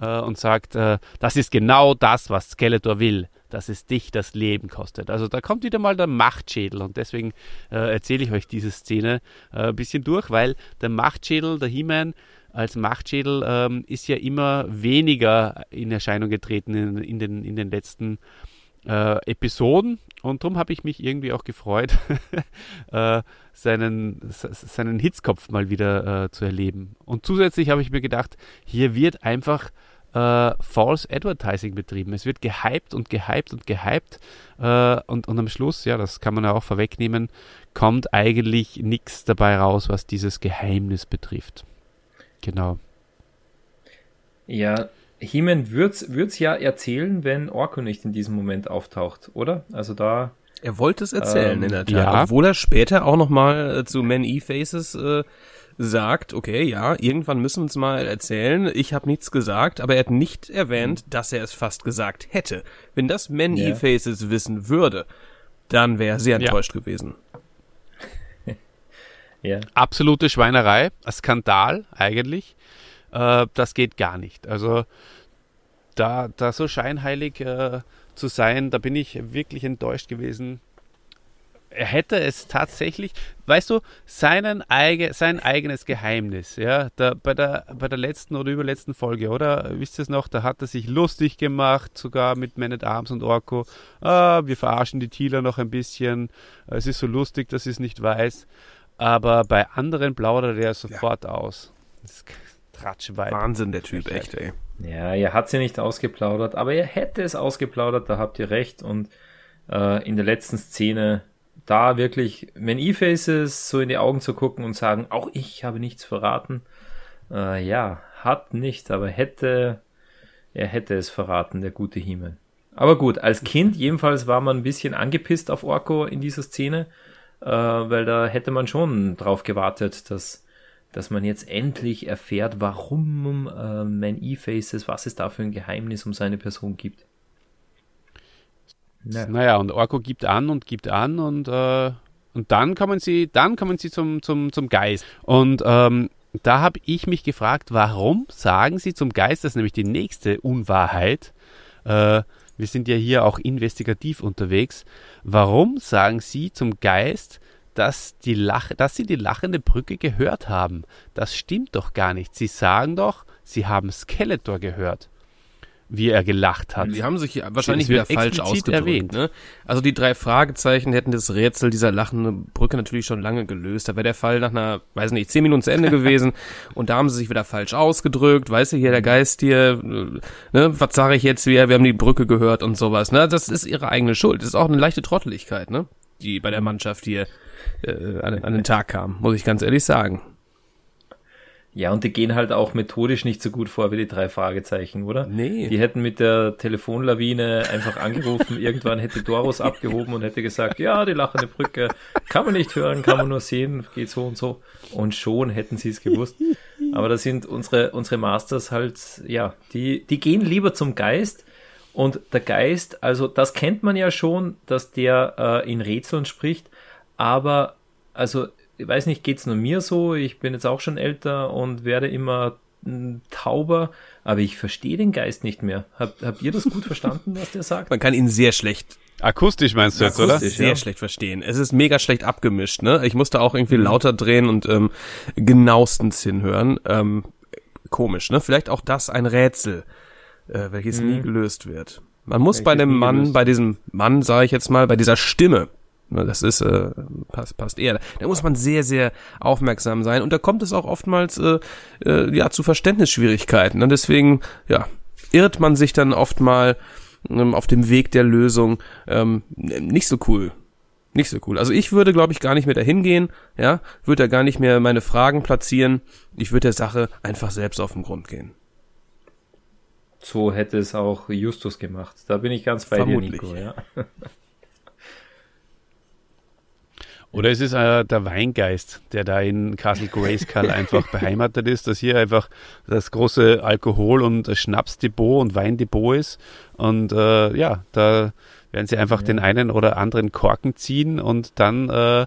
äh, und sagt, äh, das ist genau das, was Skeletor will, dass es dich das Leben kostet. Also da kommt wieder mal der Machtschädel und deswegen äh, erzähle ich euch diese Szene ein bisschen durch, weil der Machtschädel, der He-Man, als Machtschädel ähm, ist ja immer weniger in Erscheinung getreten in, in, den, in den letzten äh, Episoden und darum habe ich mich irgendwie auch gefreut, äh, seinen, se- seinen Hitzkopf mal wieder äh, zu erleben. Und zusätzlich habe ich mir gedacht, hier wird einfach äh, False Advertising betrieben. Es wird gehypt und gehypt und gehypt äh, und, und am Schluss, ja, das kann man ja auch vorwegnehmen, kommt eigentlich nichts dabei raus, was dieses Geheimnis betrifft. Genau. Ja, He-Man wird's, wird's ja erzählen, wenn Orko nicht in diesem Moment auftaucht, oder? Also da, Er wollte es erzählen, Ähm, in der Tat. ja. Obwohl er später auch nochmal äh, zu Man E-Faces äh, sagt, okay, ja, irgendwann müssen wir uns mal erzählen. Ich habe nichts gesagt, aber er hat nicht erwähnt, dass er es fast gesagt hätte. Wenn das Man Ja. E-Faces wissen würde, dann wäre er sehr Ja. enttäuscht gewesen. Ja. absolute Schweinerei, ein Skandal eigentlich. Äh, das geht gar nicht. Also da, da so scheinheilig äh, zu sein, da bin ich wirklich enttäuscht gewesen. Er hätte es tatsächlich, weißt du, seinen eige, sein eigenes Geheimnis, ja, da, bei, der, bei der letzten oder überletzten Folge, oder? Wisst ihr es noch? Da hat er sich lustig gemacht, sogar mit Man at Arms und Orko. Ah, wir verarschen die Thieler noch ein bisschen. Es ist so lustig, dass ich es nicht weiß. Aber bei anderen plaudert er sofort aus. Das ist Tratschweib. Wahnsinn, der Typ, echt, ey. Ja, er hat sie nicht ausgeplaudert, aber er hätte es ausgeplaudert, da habt ihr recht. Und äh, in der letzten Szene da wirklich, wenn E-Faces so in die Augen zu gucken und sagen, auch ich habe nichts verraten. Äh, ja, hat nicht, aber hätte, er hätte es verraten, der gute Himmel. Aber gut, als Kind jedenfalls war man ein bisschen angepisst auf Orko in dieser Szene, äh, weil da hätte man schon drauf gewartet, dass, dass man jetzt endlich erfährt, warum äh, Man E-Faces, was es da für ein Geheimnis um seine Person gibt. Naja. naja, und Orko gibt an und gibt an und, äh, und dann kommen sie, dann kommen sie zum, zum, zum Geist. Und ähm, da habe ich mich gefragt, warum sagen sie zum Geist, das ist nämlich die nächste Unwahrheit, äh, wir sind ja hier auch investigativ unterwegs, warum sagen sie zum Geist, dass, die Lach dass sie die lachende Brücke gehört haben? Das stimmt doch gar nicht. Sie sagen doch, sie haben Skeletor gehört wie er gelacht hat. Die haben sich wahrscheinlich wieder falsch ausgedrückt. Ne? Also die drei Fragezeichen hätten das Rätsel dieser lachenden Brücke natürlich schon lange gelöst. Da wäre der Fall nach einer, weiß nicht, zehn Minuten zu Ende gewesen. und da haben sie sich wieder falsch ausgedrückt. Weißt du, hier der Geist hier, ne, was sage ich jetzt wieder? Wir haben die Brücke gehört und sowas. Ne? Das ist ihre eigene Schuld. Das ist auch eine leichte Trotteligkeit, ne? die bei der Mannschaft hier äh, an, an den Tag kam, muss ich ganz ehrlich sagen. Ja, und die gehen halt auch methodisch nicht so gut vor wie die drei Fragezeichen, oder? Nee. Die hätten mit der Telefonlawine einfach angerufen, irgendwann hätte Doros abgehoben und hätte gesagt, ja, die lachende Brücke kann man nicht hören, kann man nur sehen, geht so und so. Und schon hätten sie es gewusst. Aber da sind unsere, unsere Masters halt, ja, die, die gehen lieber zum Geist. Und der Geist, also das kennt man ja schon, dass der äh, in Rätseln spricht, aber also ich weiß nicht, geht's nur mir so? Ich bin jetzt auch schon älter und werde immer hm, tauber, aber ich verstehe den Geist nicht mehr. Habt, habt ihr das gut verstanden, was der sagt? Man kann ihn sehr schlecht Akustisch meinst du jetzt, oder? Sehr ja. schlecht verstehen. Es ist mega schlecht abgemischt, ne? Ich musste auch irgendwie mhm. lauter drehen und ähm, genauestens hinhören. Ähm, komisch, ne? Vielleicht auch das ein Rätsel, äh, welches mhm. nie gelöst wird. Man muss welches bei dem Mann, gelöst. bei diesem Mann, sage ich jetzt mal, bei dieser Stimme, das ist äh, passt, passt eher. Da muss man sehr, sehr aufmerksam sein. Und da kommt es auch oftmals äh, äh, ja zu Verständnisschwierigkeiten. Und ne? deswegen ja irrt man sich dann oft mal ähm, auf dem Weg der Lösung. Ähm, nicht so cool. Nicht so cool. Also ich würde, glaube ich, gar nicht mehr dahin gehen, ja, würde da gar nicht mehr meine Fragen platzieren. Ich würde der Sache einfach selbst auf den Grund gehen. So hätte es auch Justus gemacht. Da bin ich ganz bei Vermutlich. dir, Nico, ja. Oder es ist äh, der Weingeist, der da in Castle Grayskull einfach beheimatet ist, dass hier einfach das große Alkohol- und Schnapsdepot und Weindepot ist. Und äh, ja, da werden sie einfach ja. den einen oder anderen Korken ziehen und dann äh,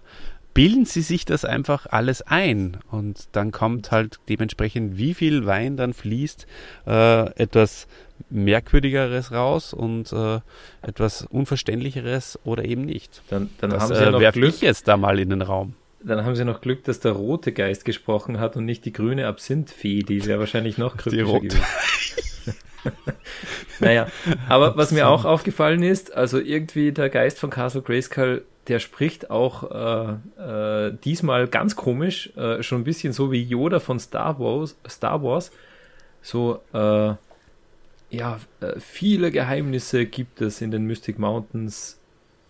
bilden sie sich das einfach alles ein. Und dann kommt halt dementsprechend, wie viel Wein dann fließt, äh, etwas Merkwürdigeres raus und äh, etwas Unverständlicheres oder eben nicht. Dann, dann das, haben sie ja äh, noch Glück. ich jetzt da mal in den Raum. Dann haben sie noch Glück, dass der rote Geist gesprochen hat und nicht die grüne Absinthfee, die wäre wahrscheinlich noch kryptischer gewesen. naja, aber was mir auch aufgefallen ist, also irgendwie der Geist von Castle Grayskull, der spricht auch äh, äh, diesmal ganz komisch, äh, schon ein bisschen so wie Yoda von Star Wars, Star Wars. So, äh, ja, äh, viele Geheimnisse gibt es in den Mystic Mountains.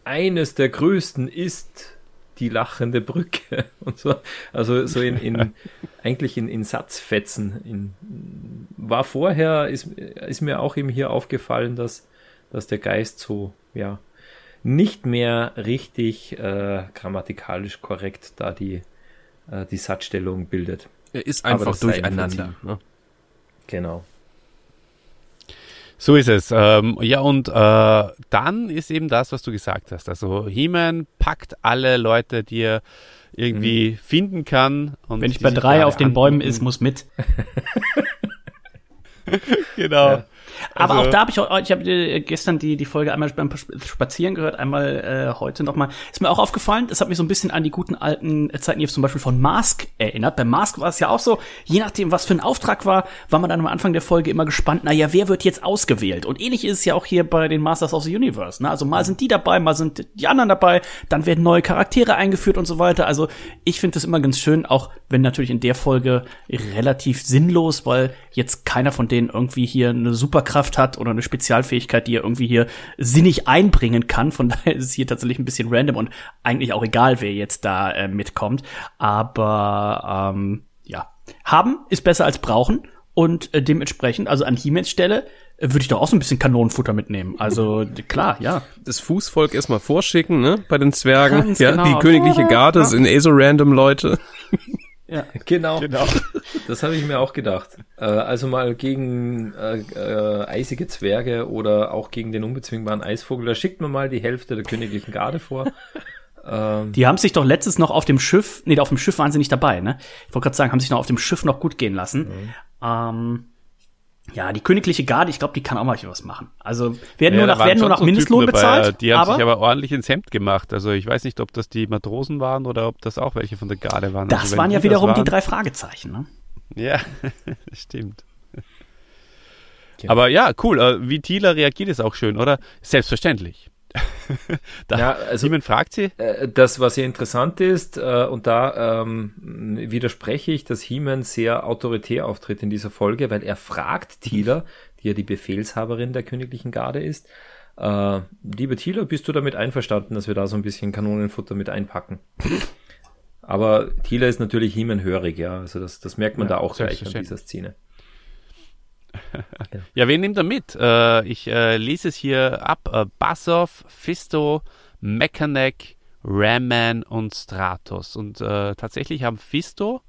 Eines der größten ist die lachende Brücke und so. Also so in, in eigentlich in, in Satzfetzen. In, war vorher, ist, ist mir auch eben hier aufgefallen, dass, dass der Geist so, ja, nicht mehr richtig äh, grammatikalisch korrekt da die, äh, die Satzstellung bildet. Er ist einfach durcheinander. Ne? Genau. So ist es. Ähm, ja, und äh, dann ist eben das, was du gesagt hast. Also He-Man packt alle Leute, die er irgendwie mhm. finden kann. Wenn ich bei drei auf den Bäumen ist, muss mit. genau. Ja. Aber also, auch da habe ich, ich habe äh, gestern die, die Folge einmal beim Spazieren gehört, einmal äh, heute nochmal. Ist mir auch aufgefallen, das hat mich so ein bisschen an die guten alten Zeiten hier zum Beispiel von Mask erinnert. Bei Mask war es ja auch so, je nachdem, was für ein Auftrag war, war man dann am Anfang der Folge immer gespannt, naja, wer wird jetzt ausgewählt? Und ähnlich ist es ja auch hier bei den Masters of the Universe. Ne? Also mal sind die dabei, mal sind die anderen dabei, dann werden neue Charaktere eingeführt und so weiter. Also ich finde das immer ganz schön, auch wenn natürlich in der Folge relativ sinnlos, weil jetzt keiner von denen irgendwie hier eine Superkraft hat oder eine Spezialfähigkeit, die er irgendwie hier sinnig einbringen kann. Von daher ist es hier tatsächlich ein bisschen random und eigentlich auch egal, wer jetzt da äh, mitkommt. Aber ähm, ja, haben ist besser als brauchen und äh, dementsprechend, also an He-Mans Stelle, äh, würde ich doch auch so ein bisschen Kanonenfutter mitnehmen. Also klar, ja. Das Fußvolk erstmal vorschicken, ne? Bei den Zwergen. Ganz ja, genau. die königliche Garde sind eh so random Leute. Genau. Das habe ich mir auch gedacht. Äh, also mal gegen äh, äh, eisige Zwerge oder auch gegen den unbezwingbaren Eisvogel, da schickt man mal die Hälfte der königlichen Garde vor. Ähm, Die haben sich doch letztens noch auf dem Schiff, nee, auf dem Schiff waren sie nicht dabei, ne? Ich wollte gerade sagen, haben sich noch auf dem Schiff noch gut gehen lassen. Mhm. Ähm, ja, die königliche Garde, ich glaube, die kann auch mal was machen. Also werden Ja, nur nach, werden nur nach Mindestlohn Typen dabei, bezahlt. Die haben aber sich aber ordentlich ins Hemd gemacht. Also ich weiß nicht, ob das die Matrosen waren oder ob das auch welche von der Garde waren. das also, waren ja die wiederum die waren- drei Fragezeichen, ne? Ja, stimmt. Aber ja, cool. Äh, Wie Thieler reagiert ist auch schön, oder? Selbstverständlich. Da, Ja, also- Simon fragt sie. Äh, Das, was hier interessant ist, äh, und da ähm, widerspreche ich, dass He-Man sehr autoritär auftritt in dieser Folge, weil er fragt Thieler, die ja die Befehlshaberin der königlichen Garde ist, äh, liebe Thieler, bist du damit einverstanden, dass wir da so ein bisschen Kanonenfutter mit einpacken? Aber Thieler ist natürlich He-Man hörig, ja, also das, das merkt man Ja, da auch gleich an dieser Szene. Ja, wen nimmt er mit? Äh, ich äh, lese es hier ab. Äh, Bassoff, Fisto, Mechanic, Ramman und Stratos. Und äh, tatsächlich haben Fisto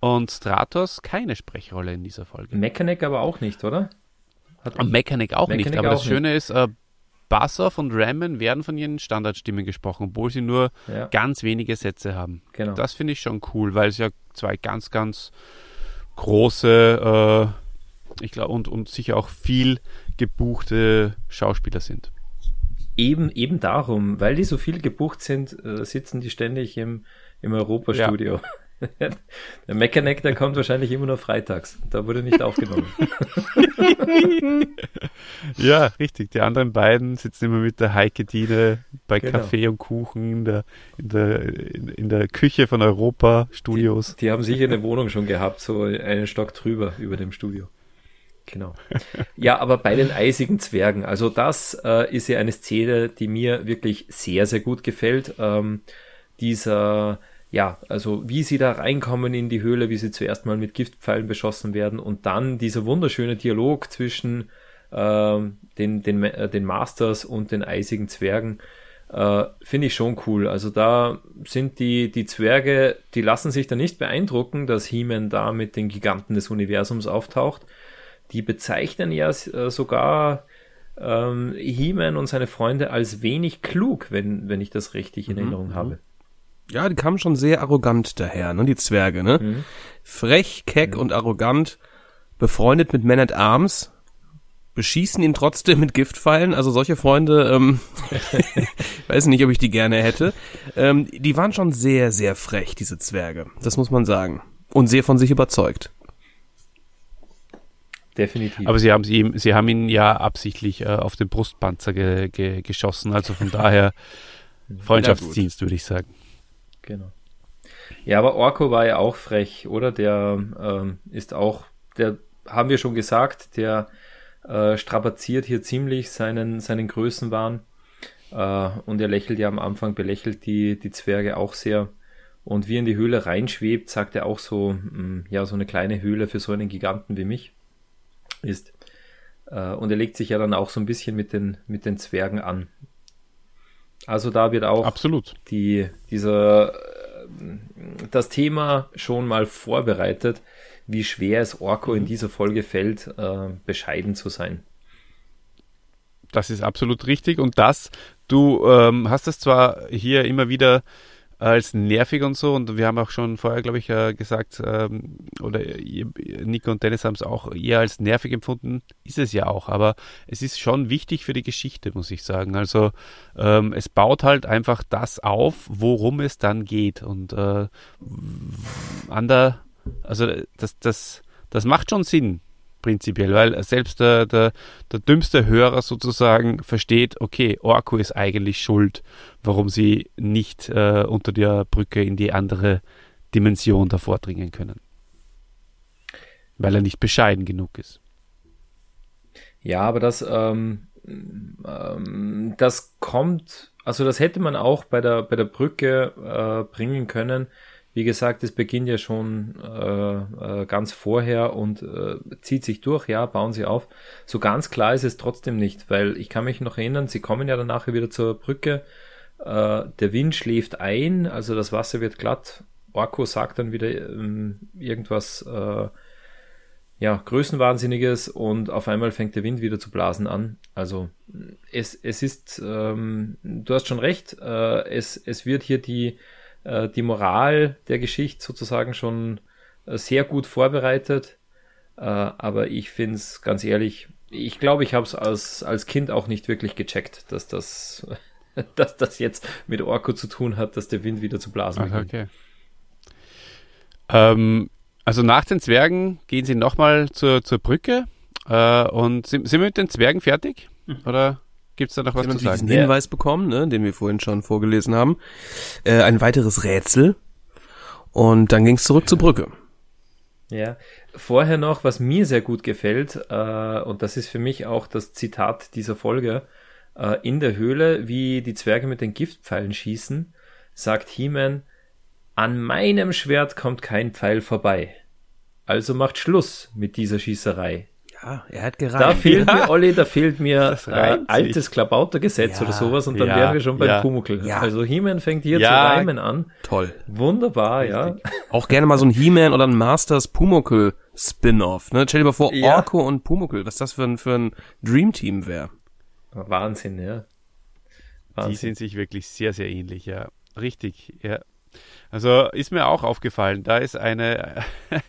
und Stratos keine Sprechrolle in dieser Folge. Mechanic aber auch nicht, oder? Hat, Und Mechanic auch nicht. Mechanic Aber das auch Schöne ist, äh, Bassoff und Ramman werden von ihren Standardstimmen gesprochen, obwohl sie nur ja, ganz wenige Sätze haben. genau. Das finde ich schon cool, weil es ja zwei ganz, ganz große, äh, ich glaube, und, und sicher auch viel gebuchte Schauspieler sind. Eben, eben darum, weil die so viel gebucht sind, äh, sitzen die ständig im, im Europastudio. Der Mechanic, der kommt wahrscheinlich immer nur freitags. Da wurde nicht aufgenommen. Ja, richtig. Die anderen beiden sitzen immer mit der Heike Diene bei Genau. Kaffee und Kuchen in der, in der, in, der Küche von Europa Studios. Die haben sicher eine Wohnung schon gehabt, so einen Stock drüber über dem Studio. Genau. Ja, aber bei den eisigen Zwergen, also das äh, ist ja eine Szene, die mir wirklich sehr, sehr gut gefällt. Ähm, dieser, ja, also wie sie da reinkommen in die Höhle, wie sie zuerst mal mit Giftpfeilen beschossen werden und dann dieser wunderschöne Dialog zwischen ähm, den, den, äh, den Masters und den eisigen Zwergen. Äh, Finde ich schon cool. Also da sind die, die Zwerge, die lassen sich da nicht beeindrucken, dass He-Man da mit den Giganten des Universums auftaucht. Die bezeichnen ja äh, sogar ähm, He-Man und seine Freunde als wenig klug, wenn, wenn ich das richtig in Erinnerung habe. Ja, die kamen schon sehr arrogant daher, ne, die Zwerge, ne? Mhm. Frech, keck und arrogant, befreundet mit Man at Arms, beschießen ihn trotzdem mit Giftpfeilen. Also solche Freunde, ähm, weiß nicht, ob ich die gerne hätte. Ähm, die waren schon sehr, sehr frech, diese Zwerge. Das muss man sagen. Und sehr von sich überzeugt. Definitiv. Aber sie haben, sie, sie haben ihn ja absichtlich äh, auf den Brustpanzer ge, ge, geschossen. Also von daher Freundschaftsdienst, würde ich sagen. Genau. Ja, aber Orko war ja auch frech, oder? Der ähm, ist auch, der haben wir schon gesagt, der äh, strapaziert hier ziemlich seinen, seinen Größenwahn. Äh, und er lächelt ja am Anfang, belächelt die, die Zwerge auch sehr. Und wie er in die Höhle reinschwebt, sagt er auch so, mh, ja, so eine kleine Höhle für so einen Giganten wie mich ist. Äh, und er legt sich ja dann auch so ein bisschen mit den, mit den Zwergen an. Also da wird auch Absolut. die, dieser, äh, das Thema schon mal vorbereitet, wie schwer es Orko in dieser Folge fällt, äh, bescheiden zu sein. Das ist absolut richtig. Und das, du ähm, hast es zwar hier immer wieder als nervig und so, und wir haben auch schon vorher, glaube ich, äh, gesagt, ähm, oder Nico und Dennis haben es auch eher als nervig empfunden, ist es ja auch, aber es ist schon wichtig für die Geschichte, muss ich sagen. Also ähm, es baut halt einfach das auf, worum es dann geht. Und äh, an der, also das, das, das macht schon Sinn, prinzipiell, weil selbst der, der, der dümmste Hörer sozusagen versteht, okay, Orko ist eigentlich schuld, warum sie nicht äh, unter der Brücke in die andere Dimension davor dringen können. Weil er nicht bescheiden genug ist. Ja, aber das, ähm, ähm, das kommt, also das hätte man auch bei der, bei der Brücke äh, bringen können, Wie gesagt, es beginnt ja schon äh, äh, ganz vorher und äh, zieht sich durch, ja, bauen sie auf. So ganz klar ist es trotzdem nicht, weil ich kann mich noch erinnern, sie kommen ja danach wieder zur Brücke, äh, der Wind schläft ein, also das Wasser wird glatt. Orko sagt dann wieder ähm, irgendwas, äh, ja, Größenwahnsinniges und auf einmal fängt der Wind wieder zu blasen an. Also es, es ist, ähm, du hast schon recht, äh, es, es wird hier die äh, die Moral der Geschichte sozusagen schon äh, sehr gut vorbereitet. Äh, aber ich finde es ganz ehrlich, ich glaube, ich habe es als, als Kind auch nicht wirklich gecheckt, dass das, dass das jetzt mit Orko zu tun hat, dass der Wind wieder zu blasen beginnt. Okay. Ähm, also nach den Zwergen gehen sie nochmal zur, zur Brücke äh, und sind, sind wir mit den Zwergen fertig? Mhm. Oder? Gibt es da noch was zu sagen? diesen Hinweis bekommen, ne, den wir vorhin schon vorgelesen haben. Äh, ein weiteres Rätsel. Und dann ging es zurück zur Brücke. Ja, vorher noch, was mir sehr gut gefällt, äh, und das ist für mich auch das Zitat dieser Folge, äh, in der Höhle, wie die Zwerge mit den Giftpfeilen schießen, sagt He-Man, an meinem Schwert kommt kein Pfeil vorbei. Also macht Schluss mit dieser Schießerei. Ja, er hat gereimt. Da fehlt ja. mir, Olli, da fehlt mir äh, altes Klabautergesetz ja, oder sowas und dann ja, wären wir schon beim ja, Pumuckl. Ja. Also He-Man fängt hier zu reimen an. Toll. Wunderbar, ja. Auch gerne mal so ein He-Man oder ein Masters Pumuckl Spin-off. Ne? Stell dir mal vor, Orko und Pumuckl, was das für ein, für ein Dream-Team wäre. Wahnsinn, ja. Wahnsinn. Die sind sich wirklich sehr, sehr ähnlich, ja. Richtig, ja. Also ist mir auch aufgefallen, da ist eine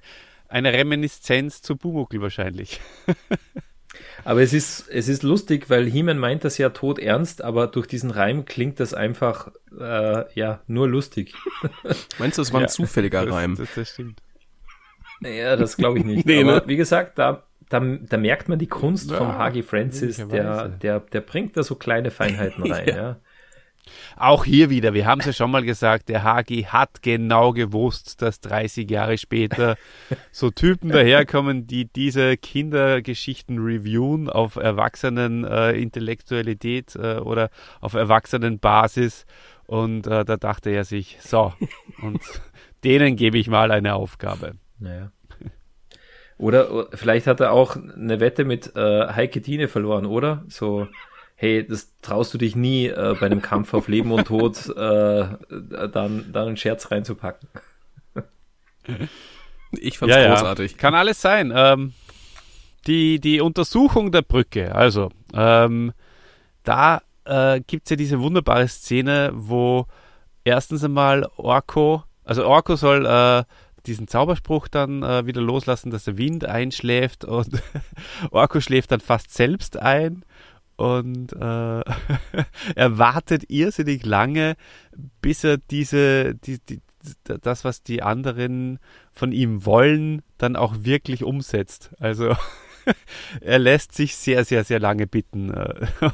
eine Reminiszenz zu Bumukel wahrscheinlich. aber es ist, es ist lustig, weil Heeman meint das ja tot ernst, aber durch diesen Reim klingt das einfach, äh, ja, nur lustig. Meinst du, es war ein ja, zufälliger das, Reim? Das, das stimmt. Naja, das glaube ich nicht. nee, aber ne? wie gesagt, da, da, da merkt man die Kunst ja, von Hagi Francis, der, der, der bringt da so kleine Feinheiten rein, ja. ja. Auch hier wieder, wir haben es ja schon mal gesagt, der Hagi hat genau gewusst, dass 30 Jahre später so Typen daherkommen, die diese Kindergeschichten reviewen auf Erwachsenen äh, Intellektualität äh, oder auf Erwachsenenbasis. Und äh, da dachte er sich, so, und denen gebe ich mal eine Aufgabe. Naja. Oder, vielleicht hat er auch eine Wette mit äh, Heike Tine verloren, oder? So, hey, das traust du dich nie äh, bei einem Kampf auf Leben und Tod äh, dann, dann einen Scherz reinzupacken. Ich fand's ja, großartig. Ja. Kann alles sein. Ähm, die, die Untersuchung der Brücke, also ähm, da äh, gibt ja diese wunderbare Szene, wo erstens einmal Orko, also Orko soll äh, diesen Zauberspruch dann äh, wieder loslassen, dass der Wind einschläft und Orko schläft dann fast selbst ein und äh, er wartet irrsinnig lange, bis er diese, die, die, das, was die anderen von ihm wollen, dann auch wirklich umsetzt. Also er lässt sich sehr, sehr, sehr lange bitten.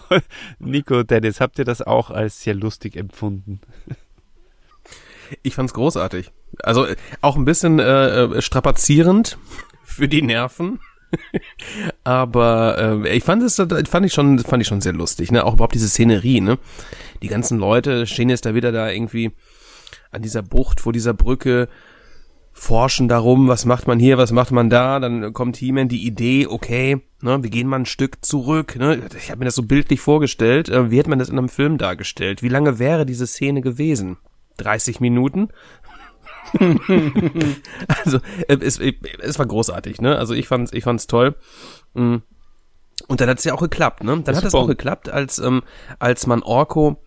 Nico, Dennis, habt ihr das auch als sehr lustig empfunden? Ich fand's großartig. Also auch ein bisschen äh, äh strapazierend für die Nerven. Aber äh, ich fand es fand ich schon fand ich schon sehr lustig, ne? Auch überhaupt diese Szenerie, ne? Die ganzen Leute stehen jetzt da wieder da irgendwie an dieser Bucht vor dieser Brücke forschen darum, was macht man hier, was macht man da, dann kommt He-Man die Idee, okay, ne, wir gehen mal ein Stück zurück, ne? Ich habe mir das so bildlich vorgestellt, äh, wie hätte man das in einem Film dargestellt? Wie lange wäre diese Szene gewesen? 30 Minuten? also äh, es, es war großartig, ne? Also ich fand's, ich fand's toll. Mm. Und dann hat's ja auch geklappt, ne? Dann hat es auch geklappt, als ähm, als man Orko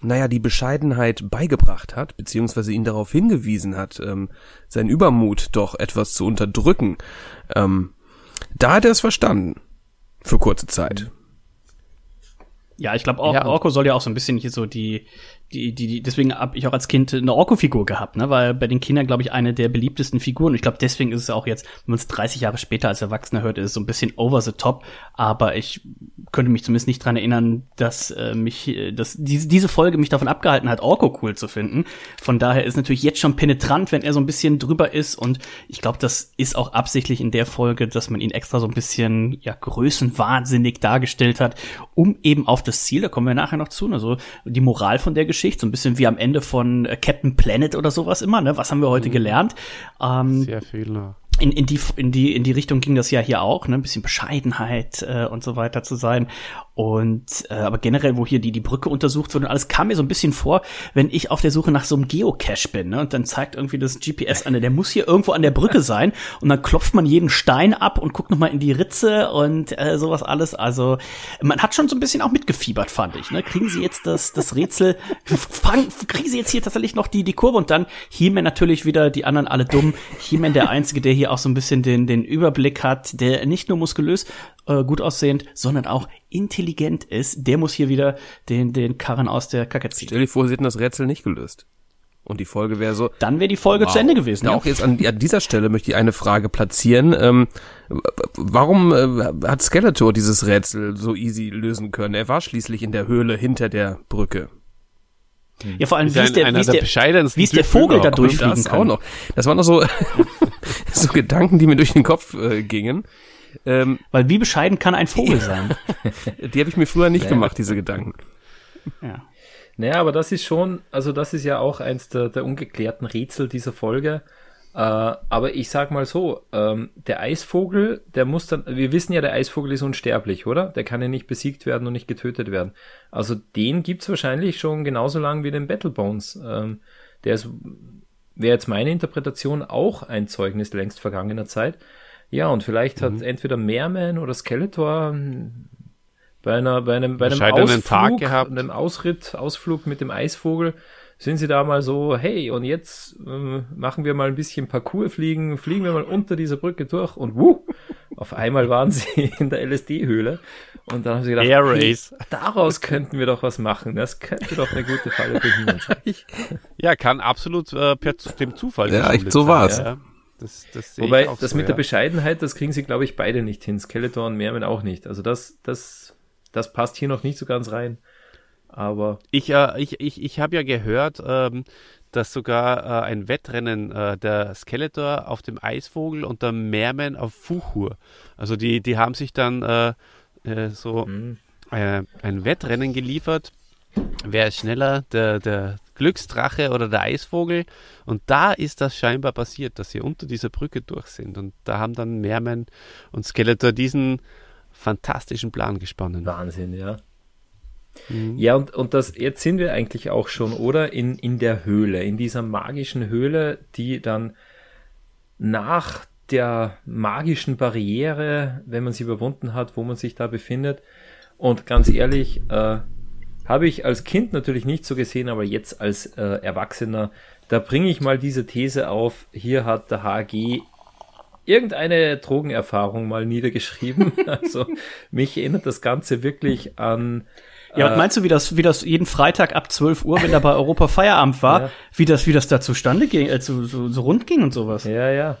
naja, die Bescheidenheit beigebracht hat, beziehungsweise ihn darauf hingewiesen hat, ähm, seinen Übermut doch etwas zu unterdrücken. Ähm, da hat er es verstanden. Für kurze Zeit. Ja, ich glaube, Or ja. Orko soll ja auch so ein bisschen hier so die, die, die, die deswegen habe ich auch als Kind eine Orko-Figur gehabt, ne? Weil bei den Kindern, glaube ich, eine der beliebtesten Figuren. Und ich glaube, deswegen ist es auch jetzt, wenn man es 30 Jahre später als Erwachsener hört, ist es so ein bisschen over the top. Aber ich könnte mich zumindest nicht dran erinnern, dass äh, mich, äh, dass diese, diese Folge mich davon abgehalten hat, Orko cool zu finden. Von daher ist natürlich jetzt schon penetrant, wenn er so ein bisschen drüber ist. Und ich glaube, das ist auch absichtlich in der Folge, dass man ihn extra so ein bisschen ja größenwahnsinnig dargestellt hat, um eben auf das Ziel, da kommen wir nachher noch zu, also die Moral von der Geschichte Rätselschicht, so ein bisschen wie am Ende von äh, Captain Planet oder sowas immer, ne? Was haben wir heute gelernt? Ähm, Sehr viel noch. In, in, die, in, die, in die Richtung ging das ja hier auch, ne? Ein bisschen Bescheidenheit äh, und so weiter zu sein. Und äh, aber generell, wo hier die, die Brücke untersucht wird und alles, kam mir so ein bisschen vor, wenn ich auf der Suche nach so einem Geocache bin, ne? Und dann zeigt irgendwie das GPS an, der muss hier irgendwo an der Brücke sein. Und dann klopft man jeden Stein ab und guckt nochmal in die Ritze und äh, sowas alles. Also man hat schon so ein bisschen auch mitgefiebert, fand ich. Ne? Kriegen sie jetzt das, das Rätsel, fang, kriegen sie jetzt hier tatsächlich noch die, die Kurve und dann He-Man natürlich wieder, die anderen alle dumm. He-Man der Einzige, der hier auch so ein bisschen den, den Überblick hat, der nicht nur muskulös, äh, gut aussehend, sondern auch intelligent ist. Der muss hier wieder den, den Karren aus der Kacke ziehen. Stell dir vor, sie hätten das Rätsel nicht gelöst. Und die Folge wäre so. Dann wäre die Folge Wow. zu Ende gewesen. Ja, Ja, auch jetzt an, an dieser Stelle möchte ich eine Frage platzieren. Ähm, warum äh, hat Skeletor dieses Rätsel so easy lösen können? Er war schließlich in der Höhle hinter der Brücke. ja vor allem, wie ist der, einer wie ist der der, bescheidensten wie ist der Vogel da durchfliegen das kann. auch noch. Das waren noch so, so Gedanken, die mir durch den Kopf äh, gingen. Ähm, Weil wie bescheiden kann ein Vogel sein? die habe ich mir früher nicht gemacht, diese Gedanken. ja. Naja, aber das ist schon, also das ist ja auch eins der, der ungeklärten Rätsel dieser Folge. Äh, aber ich sag mal so, ähm, der Eisvogel, der muss dann, wir wissen ja, der Eisvogel ist unsterblich, oder? Der kann ja nicht besiegt werden und nicht getötet werden. Also den gibt's wahrscheinlich schon genauso lang wie den Battlebones. Ähm, der ist, wäre jetzt meine Interpretation auch ein Zeugnis längst vergangener Zeit. Ja, und vielleicht hat entweder Meerman oder Skeletor hm, bei einer, bei einem, bei einem Ausflug, Tag gehabt. einem Ausritt, Ausflug mit dem Eisvogel, sind sie da mal so, hey, und jetzt ähm, machen wir mal ein bisschen Parcours fliegen, fliegen wir mal unter dieser Brücke durch und wuh, auf einmal waren sie in der LSD-Höhle und dann haben sie gedacht, Air hey, Race. daraus könnten wir doch was machen, das könnte doch eine gute Falle für Himmel sein. Ja, kann absolut äh, per dem Zufall Ja, echt, so war's. Ja. Das, das sehe ich Wobei, auch das so, mit der ja. Bescheidenheit, das kriegen sie, glaube ich, beide nicht hin. Skeletor und Merman auch nicht. Also das, das, das passt hier noch nicht so ganz rein. Aber Ich, äh, ich, ich, ich habe ja gehört, ähm, dass sogar äh, ein Wettrennen äh, der Skeletor auf dem Eisvogel und der Merman auf Fuchur. Also die, die haben sich dann äh, äh, so hm, äh, ein Wettrennen geliefert. Wer ist schneller, der, der Glücksdrache oder der Eisvogel? Und da ist das scheinbar passiert, dass sie unter dieser Brücke durch sind. Und da haben dann Merman und Skeletor diesen fantastischen Plan gesponnen. Wahnsinn, ja. Mhm. Ja, und, und das, jetzt sind wir eigentlich auch schon, oder? In, in der Höhle, in dieser magischen Höhle, die dann nach der magischen Barriere, wenn man sie überwunden hat, wo man sich da befindet. Und ganz ehrlich, äh, habe ich als Kind natürlich nicht so gesehen, aber jetzt als äh, Erwachsener, da bringe ich mal diese These auf, hier hat der HG irgendeine Drogenerfahrung mal niedergeschrieben. Also mich erinnert das Ganze wirklich an Ja, was meinst du, wie das, wie das jeden Freitag ab 12 Uhr, wenn da bei Europa Feierabend war, Ja. wie das, wie das da zustande ging, äh, so, so, so rund ging und sowas? Ja, ja.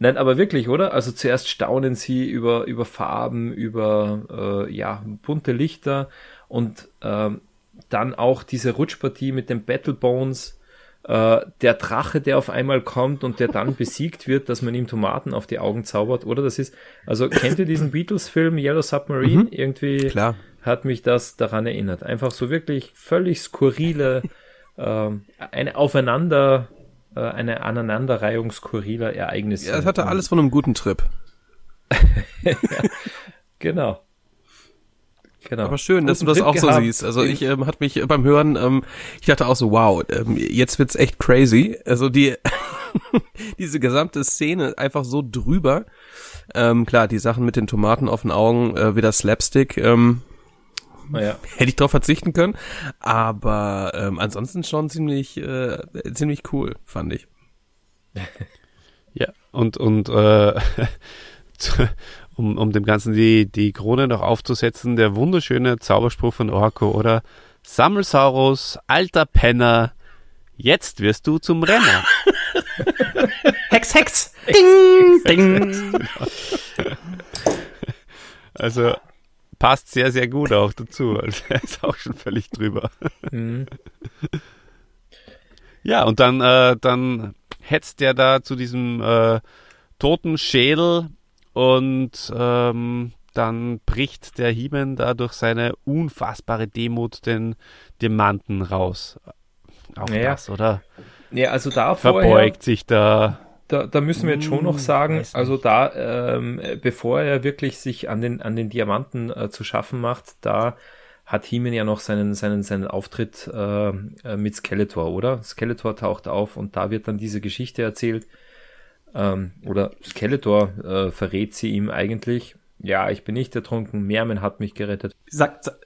Nein, aber wirklich, oder? Also zuerst staunen sie über, über Farben, über äh, ja, bunte Lichter und ähm, dann auch diese Rutschpartie mit den Battlebones, äh, der Drache, der auf einmal kommt und der dann besiegt wird, dass man ihm Tomaten auf die Augen zaubert, oder? Das ist, also kennt ihr diesen Beatles-Film Yellow Submarine? Irgendwie Klar. Hat mich das daran erinnert. Einfach so wirklich völlig skurrile, ähm, eine Aufeinander, äh, eine Aneinanderreihung skurriler Ereignisse. Ja, es hatte alles von einem guten Trip. Genau. Genau. Aber schön, dass du das Trip auch so gehabt. siehst. Also ich ähm, hat mich beim Hören, ähm, ich dachte auch so, wow, ähm, jetzt wird's echt crazy. Also die diese gesamte Szene einfach so drüber. Ähm, klar, die Sachen mit den Tomaten auf den Augen, äh, wieder Slapstick, ähm, Naja. hätte ich drauf verzichten können. Aber ähm, ansonsten schon ziemlich, äh, ziemlich cool, fand ich. Ja, und, und äh, zu- um, um dem Ganzen die, die Krone noch aufzusetzen, der wunderschöne Zauberspruch von Orko, oder? Sammelsaurus, alter Penner, jetzt wirst du zum Renner. Hex, Hex! Ding, ding! Also passt sehr, sehr gut auch dazu. Also er ist auch schon völlig drüber. Mhm. Ja, und dann, äh, dann hetzt der da zu diesem äh, toten Schädel und ähm, dann bricht der Hiemen da durch seine unfassbare Demut den Diamanten raus. Auch Ja. das, oder? Ja, also da Verbeugt sich da. Da, da müssen wir jetzt schon noch sagen, weiß also da, ähm, äh, bevor er wirklich sich an den, an den Diamanten äh, zu schaffen macht, da hat He-Man ja noch seinen, seinen, seinen Auftritt äh, mit Skeletor, oder? Skeletor taucht auf und da wird dann diese Geschichte erzählt. Ähm, oder Skeletor äh, verrät sie ihm eigentlich. Ja, ich bin nicht ertrunken, Merman hat mich gerettet. Sagt, sa-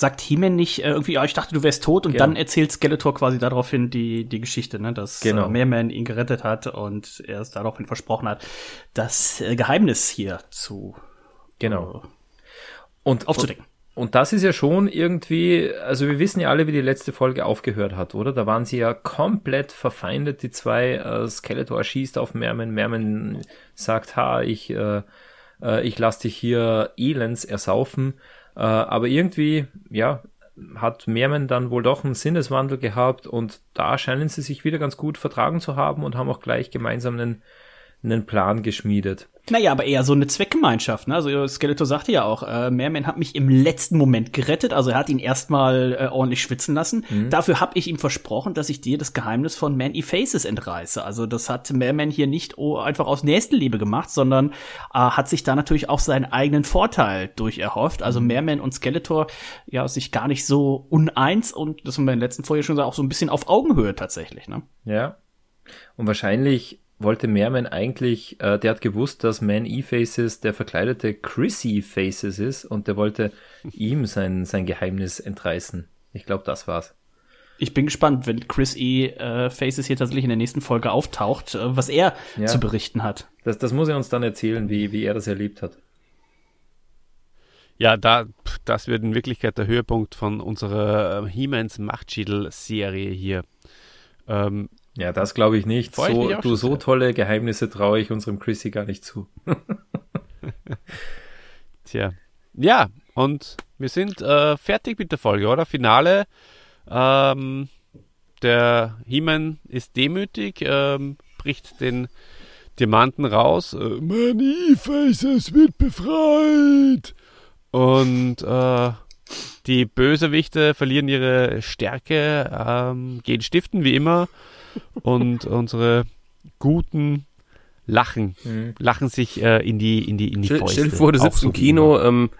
sagt He-Man nicht äh, irgendwie, ja, ich dachte, du wärst tot und Genau. dann erzählt Skeletor quasi daraufhin die, die Geschichte, ne, dass Genau. äh, Meerman ihn gerettet hat und er es daraufhin versprochen hat, das äh, Geheimnis hier zu Genau. äh, Und, aufzudecken. Und das ist ja schon irgendwie, also wir wissen ja alle, wie die letzte Folge aufgehört hat, oder? Da waren sie ja komplett verfeindet, die zwei. Äh, Skeletor schießt auf Merman, Merman sagt, ha, ich, äh, äh, ich lass dich hier elends ersaufen. Äh, aber irgendwie, ja, hat Merman dann wohl doch einen Sinneswandel gehabt und da scheinen sie sich wieder ganz gut vertragen zu haben und haben auch gleich gemeinsam einen, einen Plan geschmiedet. Naja, aber eher so eine Zweckgemeinschaft. Ne? Also Skeletor sagte ja auch, äh, Merman hat mich im letzten Moment gerettet. Also er hat ihn erstmal äh, ordentlich schwitzen lassen. Dafür habe ich ihm versprochen, dass ich dir das Geheimnis von Man-E Faces entreiße. Also das hat Merman hier nicht oh, einfach aus Nächstenliebe gemacht, sondern äh, hat sich da natürlich auch seinen eigenen Vorteil durch erhofft. Also Merman und Skeletor ja sich gar nicht so uneins und das haben wir in der letzten Folge schon gesagt, auch so ein bisschen auf Augenhöhe tatsächlich. Ne? Ja. Und wahrscheinlich wollte Merman eigentlich, äh, der hat gewusst, dass Man E-Faces der verkleidete Chrissy Faces ist und der wollte ihm sein, sein Geheimnis entreißen. Ich glaube, das war's. Ich bin gespannt, wenn Chris E. Äh, Faces hier tatsächlich in der nächsten Folge auftaucht, äh, was er Ja. zu berichten hat. Das, das muss er uns dann erzählen, wie, wie er das erlebt hat. Ja, da, das wird in Wirklichkeit der Höhepunkt von unserer äh, He-Mans Machtschädel-Serie hier. Ähm, Ja, das glaube ich nicht. Ich So, auch du, so sehr. tolle Geheimnisse traue ich unserem Chrissy gar nicht zu. Tja. Ja, und wir sind äh, fertig mit der Folge, oder? Finale. Ähm, der He-Man ist demütig, ähm, bricht den Diamanten raus. Äh, mein E-Faces wird befreit. Und äh, die Bösewichte verlieren ihre Stärke, ähm, gehen stiften wie immer. Und unsere guten lachen, lachen sich äh, in die in die in die Stell, Fäuste. stell dir vor, du sitzt so im Kino, ähm,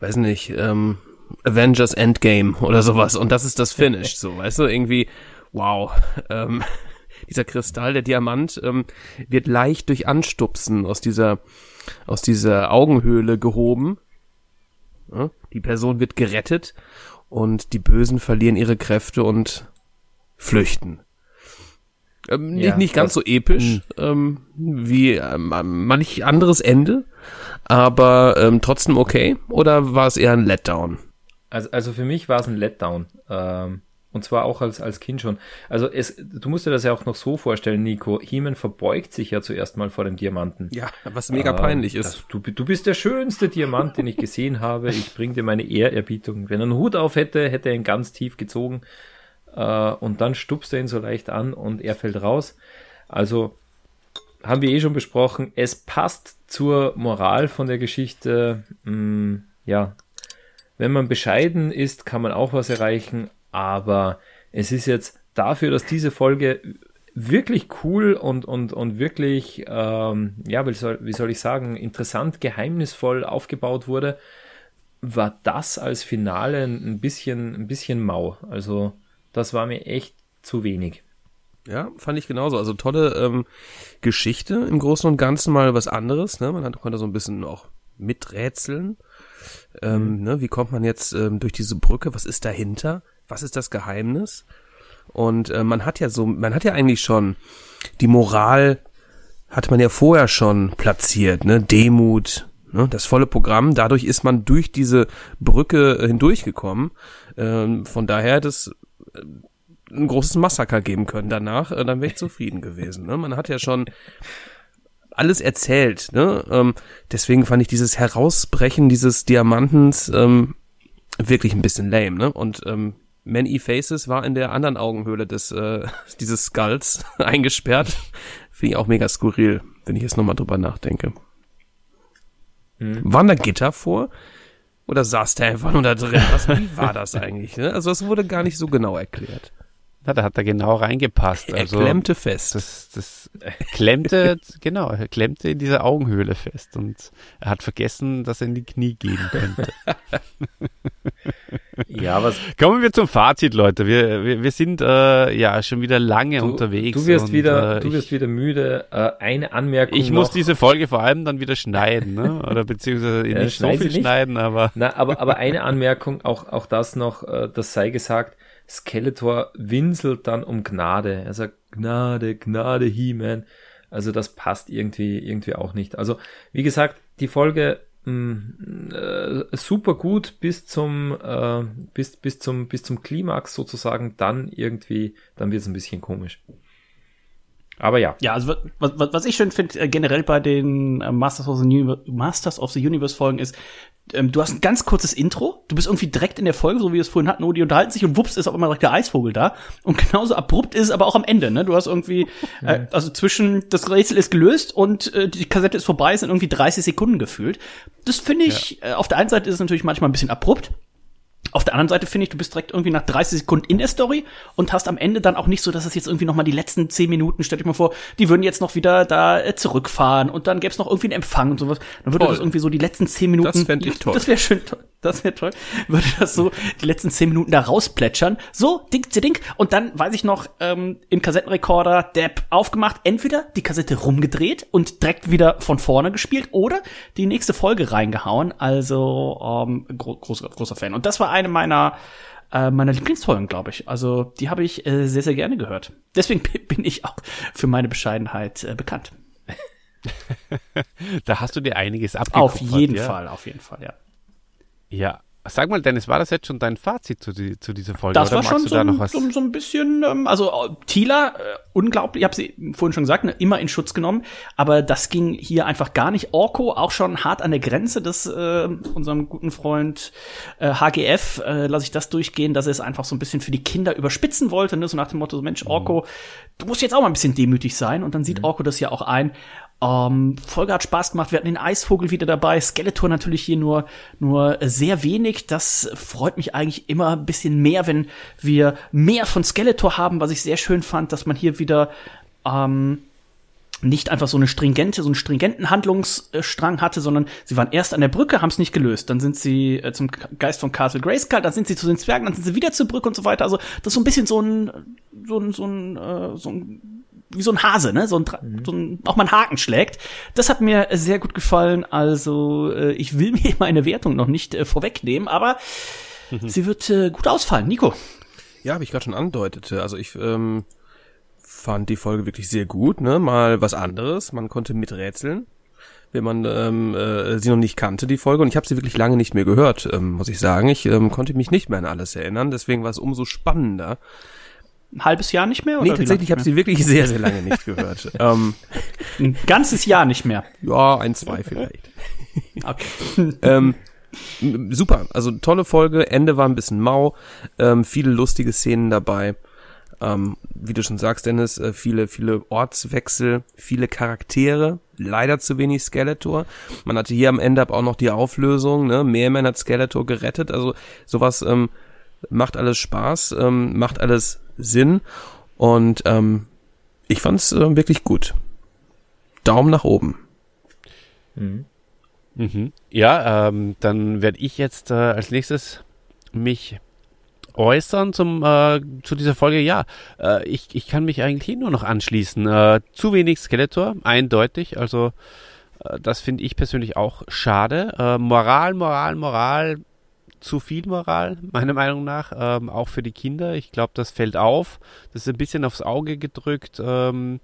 weiß nicht, ähm, Avengers Endgame oder sowas und das ist das Finish, so, weißt du, irgendwie, wow, ähm, dieser Kristall, der Diamant, ähm, wird leicht durch Anstupsen aus dieser, aus dieser Augenhöhle gehoben. Ja, die Person wird gerettet und die Bösen verlieren ihre Kräfte und flüchten. Ähm, Ja, nicht, nicht ganz so episch ähm, wie ähm, manch anderes Ende, aber ähm, trotzdem okay. Oder war es eher ein Letdown? Also, also für mich war es ein Letdown. Ähm, und zwar auch als, als Kind schon. Also es, du musst dir das ja auch noch so vorstellen, Nico. Heeman verbeugt sich ja zuerst mal vor dem Diamanten. Ja, was mega Ähm, peinlich ist. Das, du, du bist der schönste Diamant, den ich gesehen habe. Ich bring dir meine Ehrerbietung. Wenn er einen Hut auf hätte, hätte er ihn ganz tief gezogen. Äh, und dann stupst er ihn so leicht an und er fällt raus. Also haben wir eh schon besprochen. Es passt zur Moral von der Geschichte. Mh, ja, wenn man bescheiden ist, kann man auch was erreichen. Aber es ist jetzt dafür, dass diese Folge wirklich cool und, und, und wirklich, ähm, ja, wie soll, wie soll ich sagen, interessant, geheimnisvoll aufgebaut wurde, war das als Finale ein bisschen, ein bisschen mau. Also, das war mir echt zu wenig. Ja, fand ich genauso. Also tolle ähm, Geschichte im Großen und Ganzen mal was anderes. Ne? Man hat, konnte so ein bisschen auch miträtseln. Ähm, ne? Wie kommt man jetzt ähm, durch diese Brücke? Was ist dahinter? Was ist das Geheimnis? Und äh, man hat ja so, man hat ja eigentlich schon die Moral hat man ja vorher schon platziert, ne? Demut, ne? das volle Programm. Dadurch ist man durch diese Brücke äh, hindurchgekommen. Ähm, von daher äh, ein großes Massaker geben können danach, äh, dann wäre ich zufrieden gewesen. Ne? Man hat ja schon alles erzählt. Ne? Ähm, deswegen fand ich dieses Herausbrechen dieses Diamantens ähm, wirklich ein bisschen lame. Ne? Und ähm, Man-E Faces war in der anderen Augenhöhle des äh, dieses Skulls eingesperrt. Finde ich auch mega skurril, wenn ich jetzt nochmal drüber nachdenke. Waren da Gitter vor? Oder saß der einfach nur da drin? Was, wie war das eigentlich? Ne? Also das wurde gar nicht so genau erklärt. Na, da hat er genau reingepasst. Also, er klemmte fest. Das, das klemmte, genau, er klemmte in dieser Augenhöhle fest und er hat vergessen, dass er in die Knie gehen könnte. Ja, was Kommen wir zum Fazit, Leute. Wir, wir, wir sind äh, ja schon wieder lange du, unterwegs. du wirst und, wieder, äh, du wirst ich, wieder müde. Äh, eine Anmerkung ich noch. muss diese Folge vor allem dann wieder schneiden, ne? Oder beziehungsweise Ja, nicht so schneiden viel nicht. schneiden, aber Na, aber, aber eine Anmerkung, auch, auch das noch, äh, das sei gesagt, Skeletor winselt dann um Gnade. Er sagt, Gnade, Gnade, He-Man. Also das passt irgendwie, irgendwie auch nicht. Also, wie gesagt, die Folge mh, äh, super gut bis zum, äh, bis, bis zum, bis zum Klimax sozusagen, dann irgendwie, dann wird es ein bisschen komisch. Aber ja. Ja, also was, was, was ich schön finde äh, generell bei den äh, Masters, of the Universe, Masters of the Universe Folgen ist, ähm, du hast ein ganz kurzes Intro, du bist irgendwie direkt in der Folge, so wie wir es vorhin hatten, oh, die unterhalten sich und wups ist auf einmal direkt der Eisvogel da. Und genauso abrupt ist es aber auch am Ende, ne? Du hast irgendwie, äh, also zwischen das Rätsel ist gelöst und äh, die Kassette ist vorbei, sind irgendwie 30 Sekunden gefühlt. Das finde ich, äh, auf der einen Seite ist es natürlich manchmal ein bisschen abrupt, auf der anderen Seite finde ich, du bist direkt irgendwie nach 30 Sekunden in der Story und hast am Ende dann auch nicht so, dass es jetzt irgendwie noch mal die letzten 10 Minuten, stell dich mal vor, die würden jetzt noch wieder da äh, zurückfahren und dann gäbe es noch irgendwie einen Empfang und sowas. Dann würde Toll. das irgendwie so die letzten 10 Minuten. Das fänd ich toll. Das wäre schön toll. Das wäre toll. Würde das so die letzten 10 Minuten da rausplätschern. So, ding, ding. Und dann weiß ich noch, ähm, im Kassettenrekorder Depp aufgemacht, entweder die Kassette rumgedreht und direkt wieder von vorne gespielt oder die nächste Folge reingehauen. Also ähm, gro großer, großer Fan. Und das war eine meiner äh, meiner Lieblingsfolgen, glaube ich. Also die habe ich äh, sehr, sehr gerne gehört. Deswegen bin ich auch für meine Bescheidenheit äh, bekannt. da hast du dir einiges abgekupfert. Auf jeden ja? Fall, auf jeden Fall, ja. Ja. Sag mal, Dennis, war das jetzt schon dein Fazit zu, die, zu dieser Folge? Das oder war schon du so da ein, noch was? so, so ein bisschen, ähm, also äh, Tila, äh, unglaublich, ich habe sie vorhin schon gesagt, ne, immer in Schutz genommen, aber das ging hier einfach gar nicht. Orko auch schon hart an der Grenze des äh, unserem guten Freund äh, HGF, äh, lasse ich das durchgehen, dass er es einfach so ein bisschen für die Kinder überspitzen wollte, ne, so nach dem Motto, so, Mensch, Orko, du musst jetzt auch mal ein bisschen demütig sein und dann sieht Orko das ja auch ein. Ähm, Folge hat Spaß gemacht. Wir hatten den Eisvogel wieder dabei. Skeletor natürlich hier nur, nur sehr wenig. Das freut mich eigentlich immer ein bisschen mehr, wenn wir mehr von Skeletor haben, was ich sehr schön fand, dass man hier wieder ähm, nicht einfach so eine stringente, so einen stringenten Handlungsstrang hatte, sondern sie waren erst an der Brücke, haben es nicht gelöst. Dann sind sie äh, zum Geist von Castle Grayskull, dann sind sie zu den Zwergen, dann sind sie wieder zur Brücke und so weiter. Also das ist so ein bisschen so ein, so ein, so ein, äh, so ein wie so ein Hase, ne? So ein, Dra- so ein auch mal einen Haken schlägt. Das hat mir sehr gut gefallen. Also äh, ich will mir meine Wertung noch nicht äh, vorwegnehmen, aber sie wird äh, gut ausfallen. Nico. Ja, wie ich gerade schon andeutete. Also ich ähm, fand die Folge wirklich sehr gut, ne? Mal was anderes. Man konnte miträtseln, wenn man ähm, äh, sie noch nicht kannte, die Folge. Und ich habe sie wirklich lange nicht mehr gehört, ähm, muss ich sagen. Ich ähm, konnte mich nicht mehr an alles erinnern. Deswegen war es umso spannender. Ein halbes Jahr nicht mehr? Nee, oder wie tatsächlich, ich habe sie wirklich sehr, sehr lange nicht gehört. ähm? Ein ganzes Jahr nicht mehr. ja, ein, zwei vielleicht. Okay. ähm, super, also tolle Folge. Ende war ein bisschen mau, ähm, viele lustige Szenen dabei. Ähm, wie du schon sagst, Dennis, äh, viele, viele Ortswechsel, viele Charaktere, leider zu wenig Skeletor. Man hatte hier am Ende aber auch noch die Auflösung, ne? Mehrman hat Skeletor gerettet, also sowas ähm, macht alles Spaß, ähm, macht alles Sinn und ähm, ich fand's äh, wirklich gut. Daumen nach oben. Mhm. Ja, ähm, dann werde ich jetzt äh, als nächstes mich äußern zum äh, zu dieser Folge. Ja, äh, ich, ich kann mich eigentlich hier nur noch anschließen. Äh, zu wenig Skeletor, eindeutig. Also äh, das finde ich persönlich auch schade. Äh, Moral, Moral, Moral. Zu viel Moral, meiner Meinung nach, ähm, auch für die Kinder. Ich glaube, das fällt auf. Das ist ein bisschen aufs Auge gedrückt. Ähm,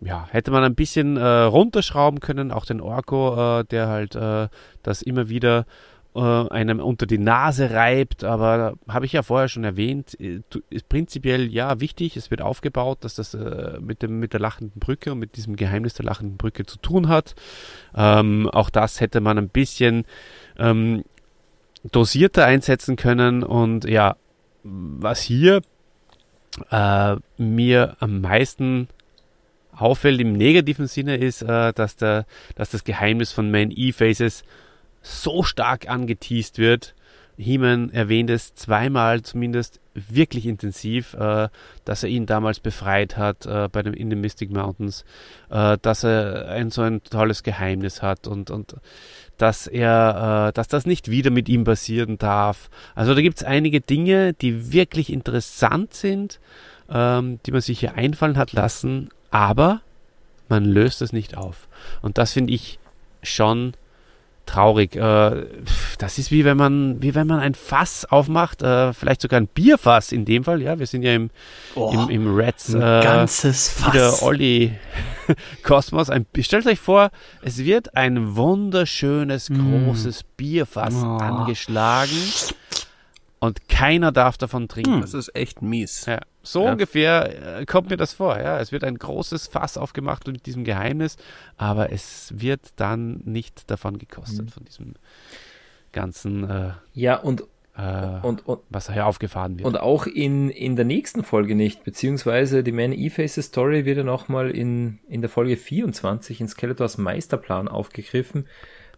ja, hätte man ein bisschen äh, runterschrauben können, auch den Orko, äh, der halt äh, das immer wieder äh, einem unter die Nase reibt, aber habe ich ja vorher schon erwähnt, äh, ist prinzipiell ja wichtig, es wird aufgebaut, dass das äh, mit dem mit der lachenden Brücke und mit diesem Geheimnis der lachenden Brücke zu tun hat. Ähm, auch das hätte man ein bisschen ähm, dosierter einsetzen können und ja, was hier äh, mir am meisten auffällt im negativen Sinne ist, äh, dass, der, dass das Geheimnis von Man E-Faces so stark angeteased wird. He-Man erwähnt es zweimal zumindest wirklich intensiv, äh, dass er ihn damals befreit hat äh, bei dem in den Mystic Mountains, äh, dass er ein so ein tolles Geheimnis hat und, und dass er, äh, dass das nicht wieder mit ihm passieren darf. Also da gibt es einige Dinge, die wirklich interessant sind, ähm, die man sich hier einfallen hat lassen, aber man löst es nicht auf. Und das finde ich schon traurig. Äh, das ist wie wenn man, wie wenn man ein Fass aufmacht, äh, vielleicht sogar ein Bierfass in dem Fall. Ja, wir sind ja im, Oh, im, im Reds. Äh, ganzes Fass. wieder Olli Kosmos. Ein, stellt euch vor, es wird ein wunderschönes, großes Bierfass Oh. angeschlagen und keiner darf davon trinken. Das ist echt mies. Ja, so Ja. ungefähr äh, kommt mir das vor. Ja, es wird ein großes Fass aufgemacht mit diesem Geheimnis, aber es wird dann nicht davon gekostet von diesem ganzen, äh, Ja, und, äh, und, und, was hier aufgefahren wird. und auch in, in der nächsten Folge nicht, beziehungsweise die Man E-Faces Story wird ja nochmal in, in der Folge 24 in Skeletors Meisterplan aufgegriffen.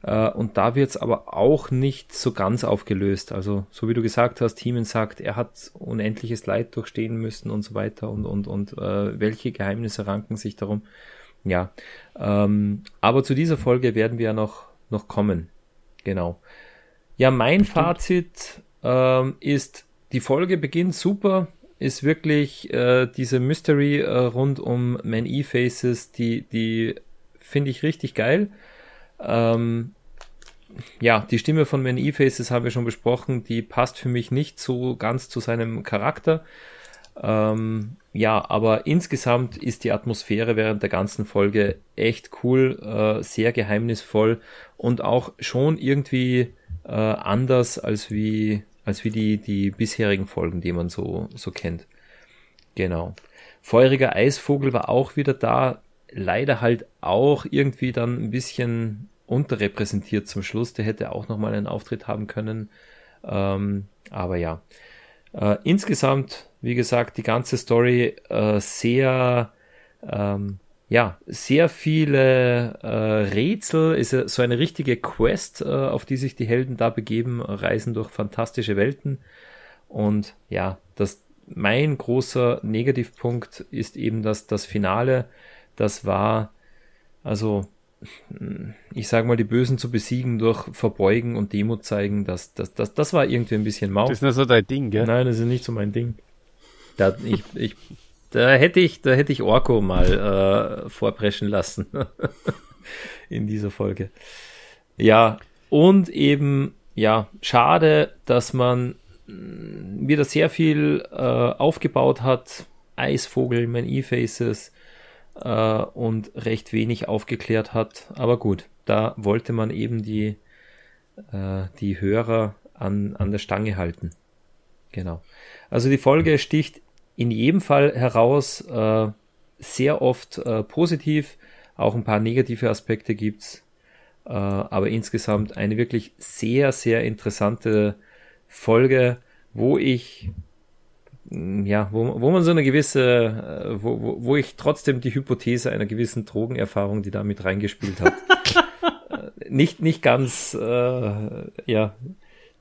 Äh, und da wird es aber auch nicht so ganz aufgelöst. Also, so wie du gesagt hast, Heeman sagt, er hat unendliches Leid durchstehen müssen und so weiter und, und, und äh, welche Geheimnisse ranken sich darum. Ja, ähm, aber zu dieser Folge werden wir ja noch, noch kommen. Genau. Ja, mein Fazit ähm, ist, die Folge beginnt super, ist wirklich äh, diese Mystery äh, rund um Man E-Faces, die, die finde ich richtig geil. Ähm, ja, die Stimme von Man E-Faces haben wir schon besprochen, die passt für mich nicht so ganz zu seinem Charakter. Ähm, ja, aber insgesamt ist die Atmosphäre während der ganzen Folge echt cool, äh, sehr geheimnisvoll und auch schon irgendwie äh, anders als wie, als wie die, die bisherigen Folgen, die man so, so kennt. Genau. Feuriger Eisvogel war auch wieder da, leider halt auch irgendwie dann ein bisschen unterrepräsentiert zum Schluss. Der hätte auch nochmal einen Auftritt haben können. Ähm, aber ja. Äh, insgesamt, wie gesagt, die ganze Story äh, sehr, ähm, ja, sehr viele äh, Rätsel, ist so eine richtige Quest, äh, auf die sich die Helden da begeben, reisen durch fantastische Welten. Und ja, das, mein großer Negativpunkt ist eben, dass das Finale, das war, also, ich sage mal, die Bösen zu besiegen durch Verbeugen und Demo zeigen, das, das, das, das war irgendwie ein bisschen mau. das ist nur so dein Ding, gell? Nein, das ist nicht so mein Ding. Da, ich, ich, da hätte ich, da hätte ich Orko mal äh, vorpreschen lassen in dieser Folge. Ja, und eben, ja, schade, dass man mh, wieder sehr viel äh, aufgebaut hat. Eisvogel, Man E-Faces äh, und recht wenig aufgeklärt hat. Aber gut, da wollte man eben die, äh, die Hörer an, an der Stange halten. Genau. Also die Folge sticht in jedem Fall heraus, äh, sehr oft äh, positiv, auch ein paar negative Aspekte gibt's, äh, aber insgesamt eine wirklich sehr, sehr interessante Folge, wo ich ja, wo, wo man so eine gewisse, äh, wo, wo, wo ich trotzdem die Hypothese einer gewissen Drogenerfahrung, die da mit reingespielt hat, äh, nicht, nicht ganz, äh, ja,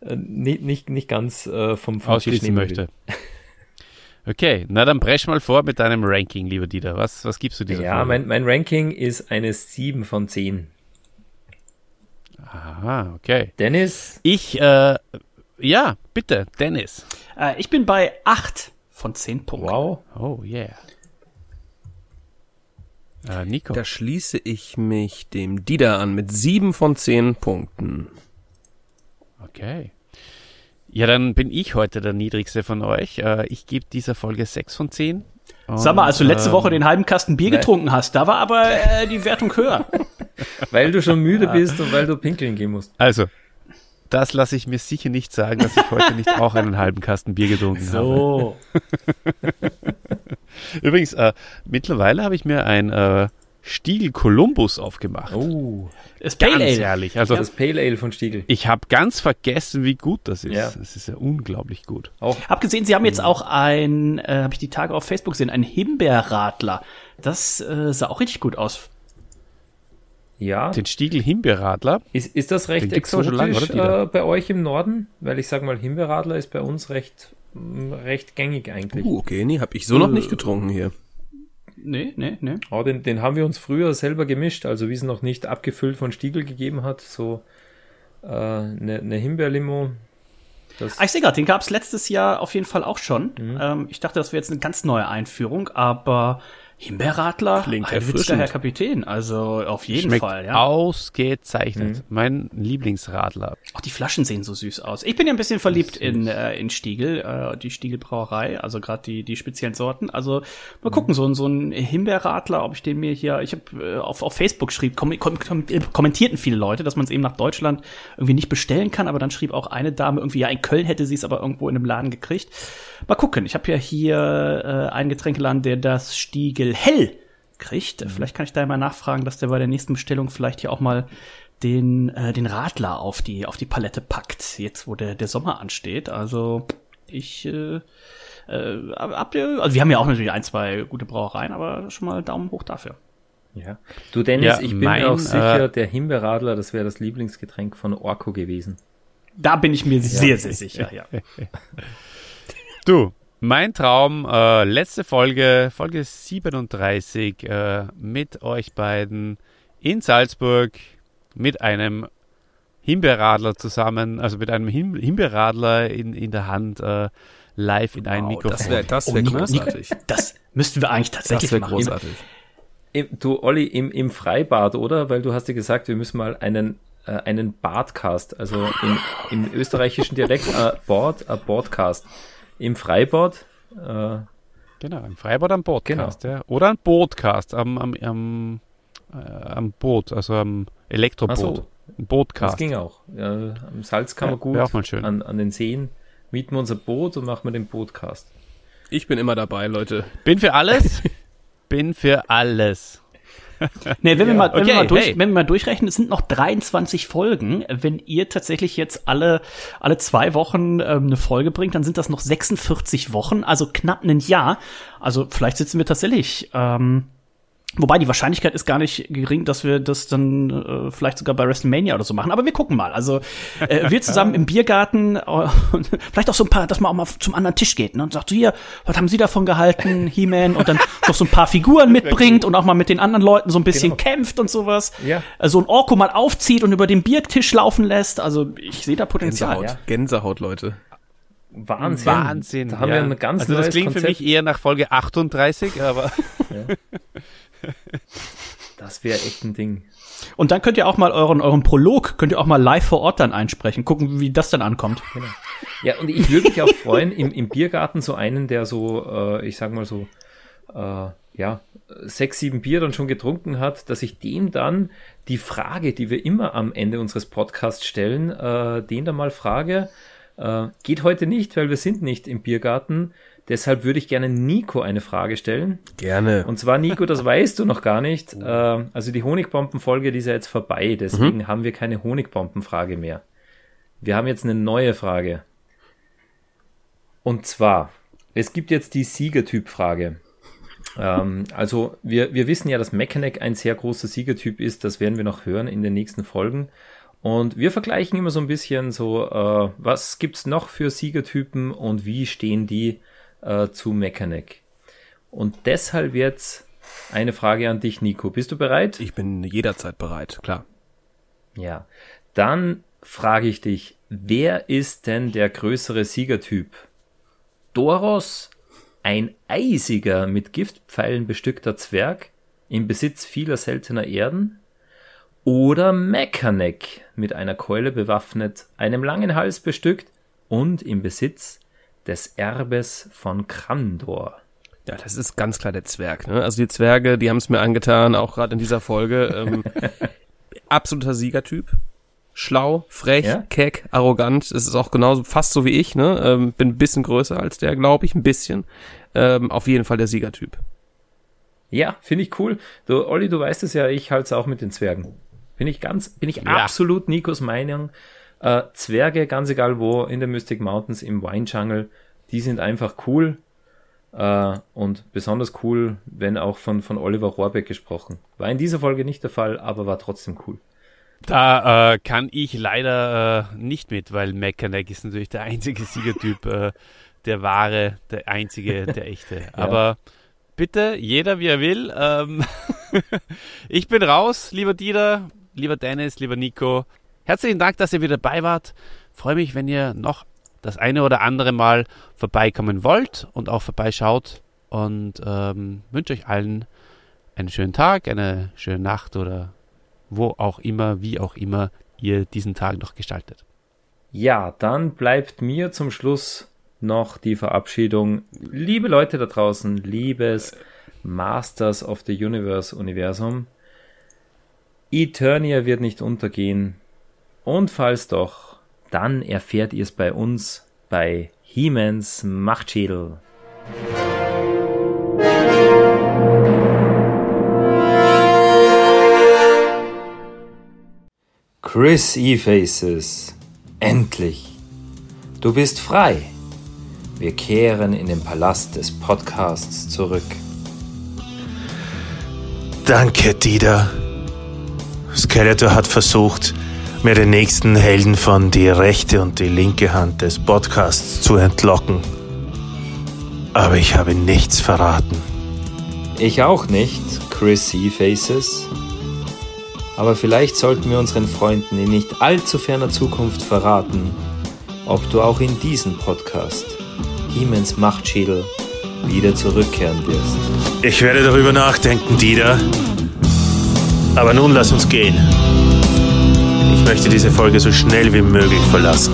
äh, nicht, nicht, nicht ganz äh, vom, vom ausschließen möchte. Okay, na dann bresch mal vor mit deinem Ranking, lieber Dieter. Was, was gibst du dieser Ja, Folge? mein, mein Ranking ist eine 7 von 10. Aha, okay. Dennis, Ich, äh, ja, bitte, Dennis. Äh, ich bin bei 8 von 10 Punkten. wow. Oh, yeah. Äh, Nico. Da schließe ich mich dem Dieter an mit sieben von zehn Punkten. Okay. Ja, dann bin ich heute der niedrigste von euch. Äh, ich gebe dieser Folge 6 von 10. Sag mal, als du letzte ähm, Woche den halben Kasten Bier getrunken hast, da war aber äh, die Wertung höher. Weil du schon müde bist und weil du pinkeln gehen musst. Also, das lasse ich mir sicher nicht sagen, dass ich heute nicht auch einen halben Kasten Bier getrunken habe. So. Übrigens, äh, mittlerweile habe ich mir ein, äh, Stiegel Columbus aufgemacht. Oh, Das Ganz Pale Ale. ehrlich. Also das Pale Ale von Stiegel. ich habe ganz vergessen, wie gut das ist. Ja. Das ist ja unglaublich gut. Auch Hab gesehen, Sie haben jetzt auch ein, äh, habe ich die Tage auf Facebook gesehen, ein Himbeerradler. Das äh, sah auch richtig gut aus. Ja. Den Stiegel Himbeerradler. Ist, ist das recht doch schon lange, exotisch oder, äh, bei euch im Norden? Weil ich sag mal, Himbeerradler ist bei uns recht, recht gängig eigentlich. Uh, okay, nee, hab ich so noch nicht getrunken hier. Nee, nee, nee. Oh, den, den haben wir uns früher selber gemischt, also wie es noch nicht abgefüllt von Stiegel gegeben hat, so äh, eine ne Himbeerlimo. Das, Ah, ich sehe gerade, den gab es letztes Jahr auf jeden Fall auch schon. Ähm, ich dachte, das wäre jetzt eine ganz neue Einführung, aber Himbeerradler, Klingt Heilwitzka, erfrischend. Herr Kapitän, also auf jeden Schmeckt Fall, ja. ausgezeichnet. Mein Lieblingsradler. Auch die Flaschen sehen so süß aus. Ich bin ja ein bisschen verliebt in, äh, in Stiegel, äh, die Stiegelbrauerei, also gerade die, die speziellen Sorten. Also mal gucken, so, ein so ein Himbeerradler, ob ich den mir hier, ich habe äh, auf, auf Facebook schrieb, kom kom kom kommentierten viele Leute, dass man es eben nach Deutschland irgendwie nicht bestellen kann, aber dann schrieb auch eine Dame irgendwie, ja, in Köln hätte sie es aber irgendwo in einem Laden gekriegt. Mal gucken, ich habe ja hier äh, einen Getränkeladen, der das Stiegel hell kriegt. Vielleicht kann ich da ja mal nachfragen, dass der bei der nächsten Bestellung vielleicht hier auch mal den, äh, den Radler auf die, auf die Palette packt, jetzt wo der, der Sommer ansteht. Also ich äh, äh, habt ihr, also wir haben ja auch natürlich ein, zwei gute Brauereien, aber schon mal Daumen hoch dafür. ja. Du Dennis, Ja, ich bin mein, mir auch sicher, äh, der Himbeerradler, das wäre das Lieblingsgetränk von Orko gewesen. Da bin ich mir sehr, sehr sicher, ja. Du, mein Traum, äh, letzte Folge, Folge 37, äh, mit euch beiden in Salzburg mit einem Himbeerradler zusammen, also mit einem Him Himbeerradler in, in der Hand, äh, live in ein Wow, Mikrofon. das wäre das wär großartig. Das müssten wir eigentlich tatsächlich Das wäre machen. großartig. Im, du Olli, im, im Freibad, oder? Weil du hast dir gesagt, wir müssen mal einen, äh, einen Badcast, also im, im österreichischen Dialekt, äh, Board, a Boardcast. Im Freibad, äh, Genau, im Freibad am Podcast, ja. Oder ein Bootcast am, am, am, äh, am Boot, also am Elektroboot. So. Ein das Bootcast. ging auch. Ja, am Salz kann Ja, man gut, wär auch mal schön. An, an den Seen mieten wir unser Boot und machen wir den Bootcast. Ich bin immer dabei, Leute. Bin für alles. Bin für alles. Nee, wenn, wir mal, wenn, wir Okay, mal durch, hey. wenn wir mal durchrechnen, es sind noch 23 Folgen. Wenn ihr tatsächlich jetzt alle, alle zwei Wochen ähm, eine Folge bringt, dann sind das noch 46 Wochen, also knapp ein Jahr. Also vielleicht sitzen wir tatsächlich. Ähm, Wobei die Wahrscheinlichkeit ist gar nicht gering, dass wir das dann äh, vielleicht sogar bei WrestleMania oder so machen. Aber wir gucken mal. Also äh, wir zusammen im Biergarten äh, und vielleicht auch so ein paar, dass man auch mal zum anderen Tisch geht ne, und sagt so hier, was haben Sie davon gehalten, He-Man? Und dann noch so ein paar Figuren mitbringt und auch mal mit den anderen Leuten so ein bisschen Genau. kämpft und sowas. Ja. Also ein Orko mal aufzieht und über den Biertisch laufen lässt. Also ich sehe da Potenzial. Gänsehaut. ja. Gänsehaut, Leute. Wahnsinn. Wahnsinn. Da haben ja. wir ein ganz Also das klingt Konzept. für mich eher nach Folge 38, aber Das wäre echt ein Ding. Und dann könnt ihr auch mal euren, euren Prolog, könnt ihr auch mal live vor Ort dann einsprechen. Gucken, wie das dann ankommt. Ja, und ich würde mich auch freuen, im, im Biergarten so einen, der so, äh, ich sag mal so, äh, ja, sechs, sieben Bier dann schon getrunken hat, dass ich dem dann die Frage, die wir immer am Ende unseres Podcasts stellen, äh, den dann mal frage, äh, geht heute nicht, weil wir sind nicht im Biergarten. Deshalb würde ich gerne Nico eine Frage stellen. Gerne. Und zwar, Nico, das weißt du noch gar nicht. Äh, also die Honigbombenfolge, die ist ja jetzt vorbei, deswegen haben wir keine Honigbombenfrage mehr. Wir haben jetzt eine neue Frage. Und zwar, es gibt jetzt die Siegertyp-Frage. Ähm, also wir, wir wissen ja, dass Mechanic ein sehr großer Siegertyp ist. Das werden wir noch hören in den nächsten Folgen. Und wir vergleichen immer so ein bisschen so, äh, was gibt's noch für Siegertypen und wie stehen die äh, zu Mechanic. Und deshalb jetzt eine Frage an dich, Nico. Bist du bereit? Ich bin jederzeit bereit, klar. Ja. Dann frage ich dich, wer ist denn der größere Siegertyp? Doros, ein eisiger, mit Giftpfeilen bestückter Zwerg im Besitz vieler seltener Erden? Oder Mekanek, mit einer Keule bewaffnet, einem langen Hals bestückt und im Besitz des Erbes von Krandor? Ja, das ist ganz klar der Zwerg. Ne? Also die Zwerge, die haben es mir angetan, auch gerade in dieser Folge. Ähm, absoluter Siegertyp. Schlau, frech, Ja? keck, arrogant. Es ist auch genauso, fast so wie ich. Ne? Ähm, bin ein bisschen größer als der, glaube ich, ein bisschen. Ähm, auf jeden Fall der Siegertyp. Ja, finde ich cool. Du, Olli, du weißt es ja, ich halte es auch mit den Zwergen. Bin ich ganz, bin ich Ja. absolut Nikos Meinung. Äh, Zwerge, ganz egal wo, in den Mystic Mountains, im Wine Jungle, die sind einfach cool. Äh, und besonders cool, wenn auch von, von Oliver Rohrbeck gesprochen. War in dieser Folge nicht der Fall, aber war trotzdem cool. Da äh, kann ich leider äh, nicht mit, weil Mechanic ist natürlich der einzige Siegertyp, äh, der wahre, der einzige, der echte. Aber bitte, jeder wie er will. Ähm, ich bin raus, lieber Dieter, lieber Dennis, lieber Nico. Herzlichen Dank, dass ihr wieder dabei wart. Freue mich, wenn ihr noch das eine oder andere Mal vorbeikommen wollt und auch vorbeischaut. Und ähm, wünsche euch allen einen schönen Tag, eine schöne Nacht oder wo auch immer, wie auch immer ihr diesen Tag noch gestaltet. Ja, dann bleibt mir zum Schluss noch die Verabschiedung. Liebe Leute da draußen, liebes Masters of the Universe Universum, Eternia wird nicht untergehen. Und falls doch, dann erfährt ihr es bei uns bei He-Mans Machtschädel. Chris E-Faces. Endlich. Du bist frei. Wir kehren in den Palast des Podcasts zurück. Danke, Dieter. Skeletor hat versucht, mir den nächsten Helden von die rechte und die linke Hand des Podcasts zu entlocken. Aber ich habe nichts verraten. Ich auch nicht, Chris E-Faces. Aber vielleicht sollten wir unseren Freunden in nicht allzu ferner Zukunft verraten, ob du auch in diesen Podcast, Hiemens Machtschädel, wieder zurückkehren wirst. Ich werde darüber nachdenken, Dieter. Aber nun lass uns gehen. Möchte diese Folge so schnell wie möglich verlassen.